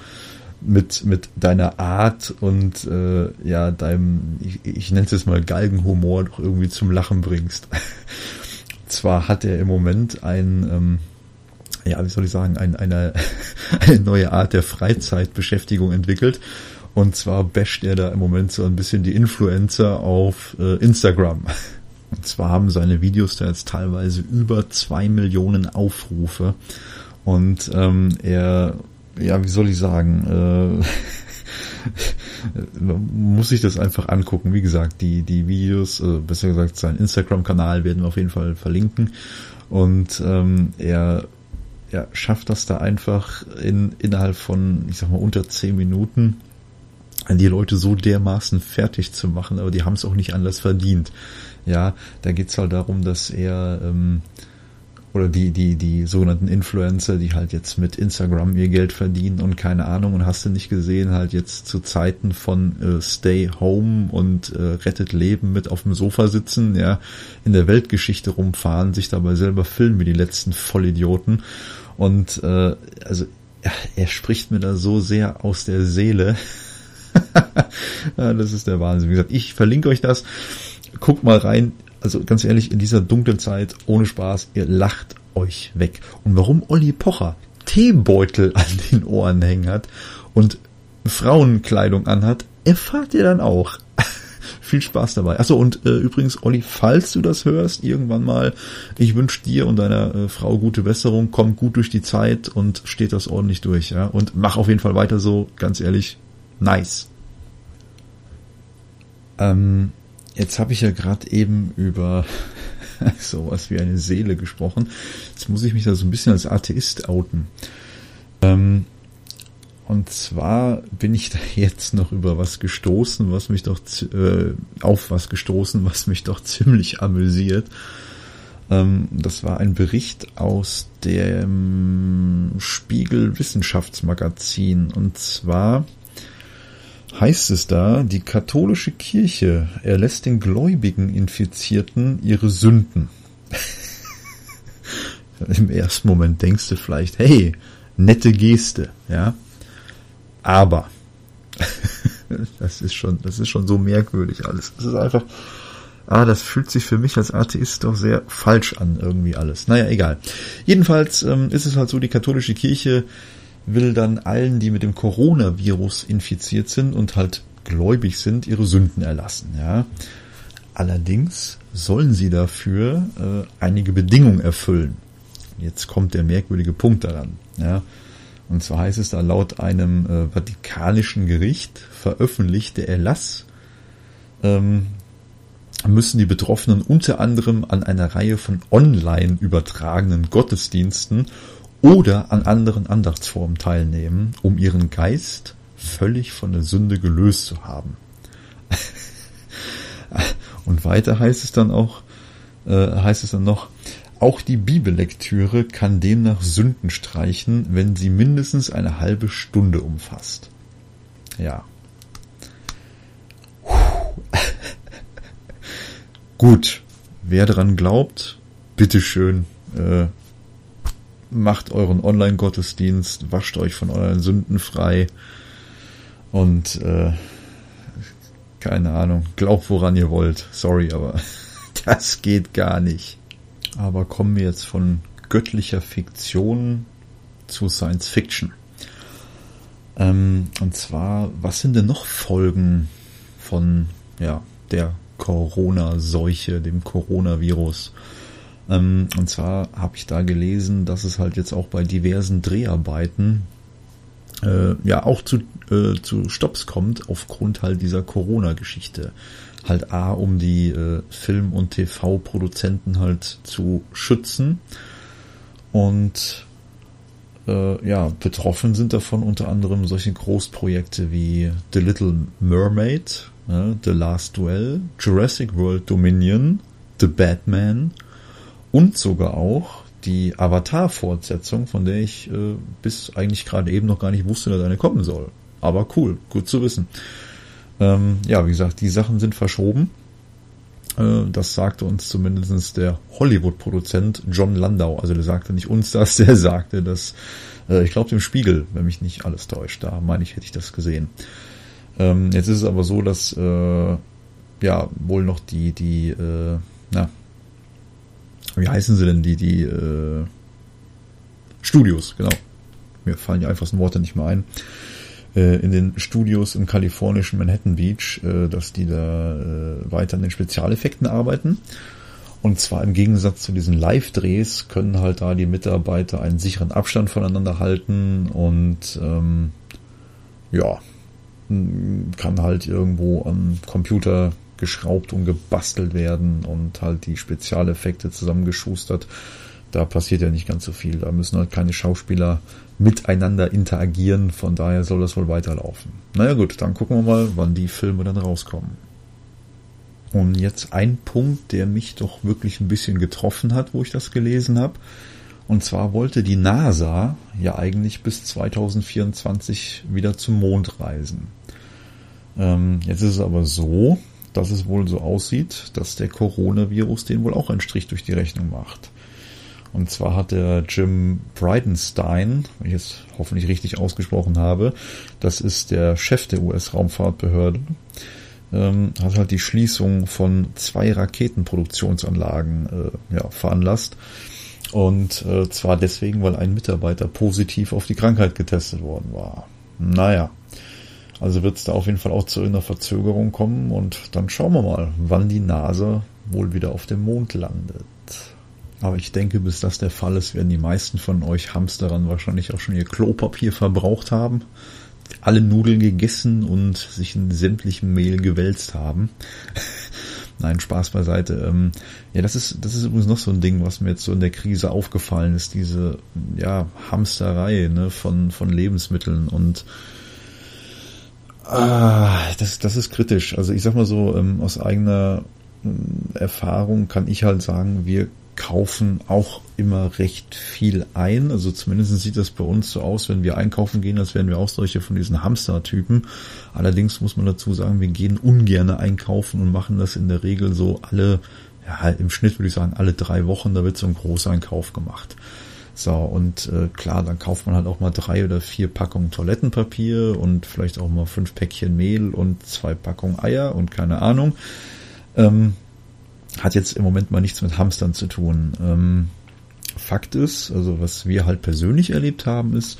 mit mit deiner Art und äh, ja deinem ich, ich nenne es jetzt mal Galgenhumor doch irgendwie zum Lachen bringst. zwar hat er im Moment ein, ähm, ja, wie soll ich sagen, ein, eine, eine neue Art der Freizeitbeschäftigung entwickelt. Und zwar basht er da im Moment so ein bisschen die Influencer auf äh, Instagram. Und zwar haben seine Videos da jetzt teilweise über zwei Millionen Aufrufe. Und ähm, er, ja, wie soll ich sagen, äh, muss ich das einfach angucken. Wie gesagt, die, die Videos, äh, besser gesagt, sein Instagram-Kanal werden wir auf jeden Fall verlinken. Und ähm, er, er schafft das da einfach in, innerhalb von, ich sag mal, unter zehn Minuten die Leute so dermaßen fertig zu machen, aber die haben es auch nicht anders verdient. Ja, da geht's halt darum, dass er ähm, oder die, die, die sogenannten Influencer, die halt jetzt mit Instagram ihr Geld verdienen und keine Ahnung und hast du nicht gesehen, halt jetzt zu Zeiten von äh, Stay Home und äh, Rettet Leben mit auf dem Sofa sitzen, ja, in der Weltgeschichte rumfahren, sich dabei selber filmen wie die letzten Vollidioten und äh, also ja, er spricht mir da so sehr aus der Seele. das ist der Wahnsinn. Wie gesagt, ich verlinke euch das. Guckt mal rein also ganz ehrlich, in dieser dunklen Zeit, ohne Spaß, ihr lacht euch weg. Und warum Olli Pocher Teebeutel an den Ohren hängen hat und Frauenkleidung anhat, erfahrt ihr dann auch. Viel Spaß dabei. Achso, und äh, übrigens, Olli, falls du das hörst, irgendwann mal, ich wünsche dir und deiner äh, Frau gute Besserung, komm gut durch die Zeit und steht das ordentlich durch, ja. Und mach auf jeden Fall weiter so, ganz ehrlich, nice. Ähm, Jetzt habe ich ja gerade eben über sowas wie eine Seele gesprochen. Jetzt muss ich mich da so ein bisschen als Atheist outen. Ähm, und zwar bin ich da jetzt noch über was gestoßen, was mich doch äh, auf was gestoßen, was mich doch ziemlich amüsiert. Ähm, das war ein Bericht aus dem Spiegel Wissenschaftsmagazin. Und zwar heißt es da, die katholische Kirche erlässt den gläubigen Infizierten ihre Sünden. Im ersten Moment denkst du vielleicht, hey, nette Geste, ja. Aber das ist schon, das ist schon so merkwürdig alles. Das ist einfach, ah, das fühlt sich für mich als Atheist doch sehr falsch an, irgendwie alles. Naja, egal. Jedenfalls ähm, ist es halt so, die katholische Kirche will dann allen, die mit dem Coronavirus infiziert sind und halt gläubig sind, ihre Sünden erlassen, ja. Allerdings sollen sie dafür äh, einige Bedingungen erfüllen. Jetzt kommt der merkwürdige Punkt daran. Ja. Und zwar heißt es da laut einem äh, vatikanischen Gericht veröffentlichte Erlass ähm, müssen die Betroffenen unter anderem an einer Reihe von online übertragenen Gottesdiensten oder an anderen Andachtsformen teilnehmen, um ihren Geist völlig von der Sünde gelöst zu haben. Und weiter heißt es dann auch, äh, heißt es dann noch, auch die Bibellektüre kann demnach Sünden streichen, wenn sie mindestens eine halbe Stunde umfasst. Ja. Gut, wer dran glaubt, bitteschön, äh, macht euren Online-Gottesdienst, wascht euch von euren Sünden frei und äh, keine Ahnung, glaubt woran ihr wollt. Sorry, aber das geht gar nicht. Aber kommen wir jetzt von göttlicher Fiktion zu Science Fiction. Ähm, und zwar, was sind denn noch Folgen von ja, der Corona-Seuche, dem Coronavirus? Ähm, und zwar habe ich da gelesen, dass es halt jetzt auch bei diversen Dreharbeiten äh, ja auch zu, äh, zu Stops kommt aufgrund halt dieser Corona-Geschichte halt A, um die äh, Film- und TV-Produzenten halt zu schützen. Und äh, ja, betroffen sind davon unter anderem solche Großprojekte wie The Little Mermaid, ne, The Last Duel, Jurassic World Dominion, The Batman und sogar auch die Avatar-Fortsetzung, von der ich äh, bis eigentlich gerade eben noch gar nicht wusste, dass eine kommen soll. Aber cool, gut zu wissen. Ähm, ja, wie gesagt, die Sachen sind verschoben. Äh, das sagte uns zumindest der Hollywood-Produzent John Landau. Also der sagte nicht uns das, der sagte das, äh, ich glaube dem Spiegel, wenn mich nicht alles täuscht. Da meine ich, hätte ich das gesehen. Ähm, jetzt ist es aber so, dass äh, ja wohl noch die, die, äh, na, wie heißen sie denn, die, die äh, Studios, genau. Mir fallen die einfachsten Worte nicht mehr ein äh, in den Studios im kalifornischen Manhattan Beach, äh, dass die da äh, weiter an den Spezialeffekten arbeiten. Und zwar im Gegensatz zu diesen Live-Drehs können halt da die Mitarbeiter einen sicheren Abstand voneinander halten und ähm, ja, kann halt irgendwo am Computer geschraubt und gebastelt werden und halt die Spezialeffekte zusammengeschustert. Da passiert ja nicht ganz so viel. Da müssen halt keine Schauspieler miteinander interagieren. Von daher soll das wohl weiterlaufen. Naja gut, dann gucken wir mal, wann die Filme dann rauskommen. Und jetzt ein Punkt, der mich doch wirklich ein bisschen getroffen hat, wo ich das gelesen habe. Und zwar wollte die NASA ja eigentlich bis 2024 wieder zum Mond reisen. Ähm, jetzt ist es aber so, dass es wohl so aussieht, dass der Coronavirus den wohl auch einen Strich durch die Rechnung macht. Und zwar hat der Jim Bridenstine, wenn ich es hoffentlich richtig ausgesprochen habe, das ist der Chef der US-Raumfahrtbehörde, ähm, hat halt die Schließung von zwei Raketenproduktionsanlagen äh, ja, veranlasst. Und äh, zwar deswegen, weil ein Mitarbeiter positiv auf die Krankheit getestet worden war. Naja, also wird es da auf jeden Fall auch zu einer Verzögerung kommen und dann schauen wir mal, wann die NASA wohl wieder auf dem Mond landet. Aber ich denke, bis das der Fall ist, werden die meisten von euch Hamsterern wahrscheinlich auch schon ihr Klopapier verbraucht haben, alle Nudeln gegessen und sich in sämtlichem Mehl gewälzt haben. Nein, Spaß beiseite. Ähm, ja, das ist, das ist übrigens noch so ein Ding, was mir jetzt so in der Krise aufgefallen ist, diese, ja, Hamsterei, ne, von, von Lebensmitteln und, ah, das, das ist kritisch. Also ich sag mal so, ähm, aus eigener ähm, Erfahrung kann ich halt sagen, wir kaufen auch immer recht viel ein. Also zumindest sieht das bei uns so aus, wenn wir einkaufen gehen, als wären wir auch solche von diesen Hamster-Typen. Allerdings muss man dazu sagen, wir gehen ungern einkaufen und machen das in der Regel so alle, ja, im Schnitt würde ich sagen, alle drei Wochen, da wird so ein Großeinkauf gemacht. So, und äh, klar, dann kauft man halt auch mal drei oder vier Packungen Toilettenpapier und vielleicht auch mal fünf Päckchen Mehl und zwei Packungen Eier und keine Ahnung. Ähm, hat jetzt im Moment mal nichts mit Hamstern zu tun. Ähm, Fakt ist, also was wir halt persönlich erlebt haben, ist,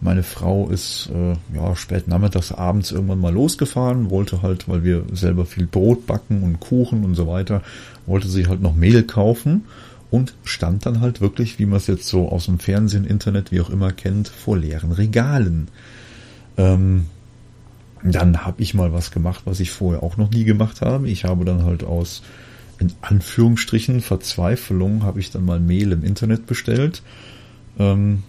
Meine Frau ist äh, ja spät nachmittags abends irgendwann mal losgefahren, wollte halt, weil wir selber viel Brot backen und Kuchen und so weiter, wollte sie halt noch Mehl kaufen und stand dann halt wirklich, wie man es jetzt so aus dem Fernsehen, Internet, wie auch immer kennt, vor leeren Regalen. Ähm, dann habe ich mal was gemacht, was ich vorher auch noch nie gemacht habe. Ich habe dann halt aus in Anführungsstrichen Verzweiflung habe ich dann mal Mehl im Internet bestellt. Ähm,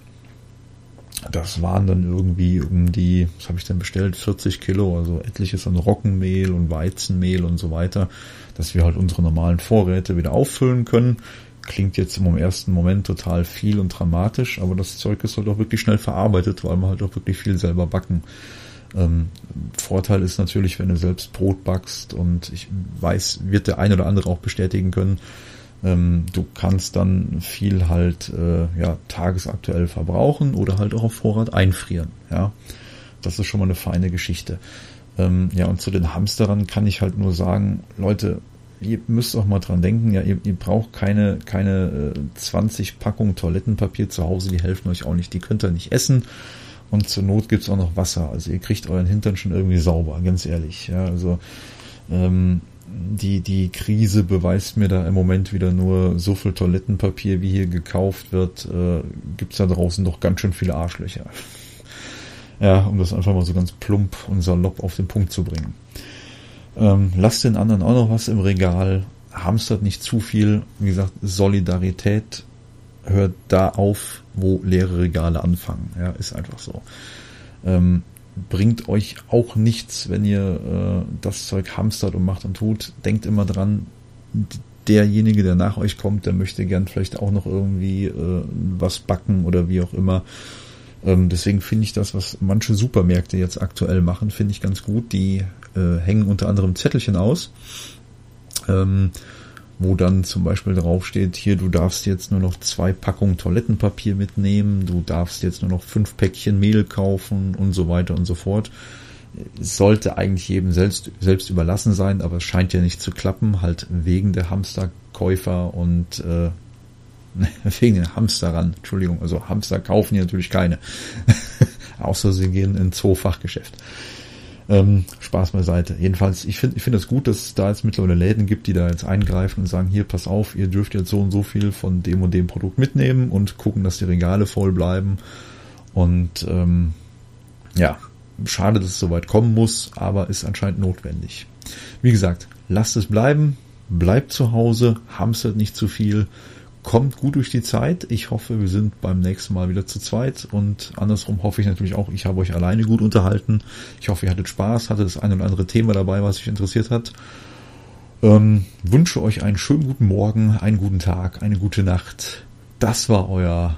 das waren dann irgendwie um die, was habe ich denn bestellt, 40 Kilo, also etliches an Roggenmehl und Weizenmehl und so weiter, dass wir halt unsere normalen Vorräte wieder auffüllen können. Klingt jetzt im ersten Moment total viel und dramatisch, aber das Zeug ist halt auch wirklich schnell verarbeitet, weil man halt auch wirklich viel selber backen. Ähm, Vorteil ist natürlich, wenn du selbst Brot backst und ich weiß, wird der ein oder andere auch bestätigen können, ähm, du kannst dann viel halt äh, ja, tagesaktuell verbrauchen oder halt auch auf Vorrat einfrieren. Ja, das ist schon mal eine feine Geschichte. Ähm, ja, und zu den Hamsterern kann ich halt nur sagen, Leute, ihr müsst auch mal dran denken, ja, ihr, ihr braucht keine, keine äh, 20 Packungen Toilettenpapier zu Hause, die helfen euch auch nicht, die könnt ihr nicht essen. Und zur Not gibt's auch noch Wasser. Also ihr kriegt euren Hintern schon irgendwie sauber, ganz ehrlich. Ja, also ähm, die, die Krise beweist mir da im Moment wieder nur so viel Toilettenpapier, wie hier gekauft wird, äh, gibt's da draußen doch ganz schön viele Arschlöcher. Ja, um das einfach mal so ganz plump und salopp auf den Punkt zu bringen. Ähm, lasst den anderen auch noch was im Regal, hamstert nicht zu viel. Wie gesagt, Solidarität hört da auf, wo leere Regale anfangen. Ja, ist einfach so. Ähm, bringt euch auch nichts, wenn ihr äh, das Zeug hamstert und macht und tut. Denkt immer dran, derjenige, der nach euch kommt, der möchte gern vielleicht auch noch irgendwie äh, was backen oder wie auch immer. Ähm, deswegen finde ich das, was manche Supermärkte jetzt aktuell machen, finde ich ganz gut. Die äh, hängen unter anderem Zettelchen aus. Ähm, wo dann zum Beispiel draufsteht, hier, du darfst jetzt nur noch zwei Packungen Toilettenpapier mitnehmen, du darfst jetzt nur noch fünf Päckchen Mehl kaufen und so weiter und so fort. Es sollte eigentlich jedem selbst, selbst überlassen sein, aber es scheint ja nicht zu klappen, halt wegen der Hamsterkäufer und äh, wegen den Hamsterern, Entschuldigung, also Hamster kaufen die natürlich keine. Außer sie gehen ins Zoofachgeschäft. Ähm, Spaß beiseite. Jedenfalls, ich finde ich finde es das gut, dass es da jetzt mittlerweile Läden gibt, die da jetzt eingreifen und sagen, hier, pass auf, ihr dürft jetzt so und so viel von dem und dem Produkt mitnehmen und gucken, dass die Regale voll bleiben. Und ähm, ja, schade, dass es soweit kommen muss, aber ist anscheinend notwendig. Wie gesagt, lasst es bleiben, bleibt zu Hause, hamstert nicht zu viel kommt gut durch die Zeit. Ich hoffe, wir sind beim nächsten Mal wieder zu zweit und andersrum hoffe ich natürlich auch, ich habe euch alleine gut unterhalten. Ich hoffe, ihr hattet Spaß, hattet das ein oder andere Thema dabei, was euch interessiert hat. Ähm, wünsche euch einen schönen guten Morgen, einen guten Tag, eine gute Nacht. Das war euer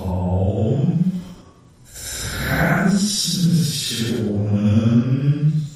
Raum Transmissionen.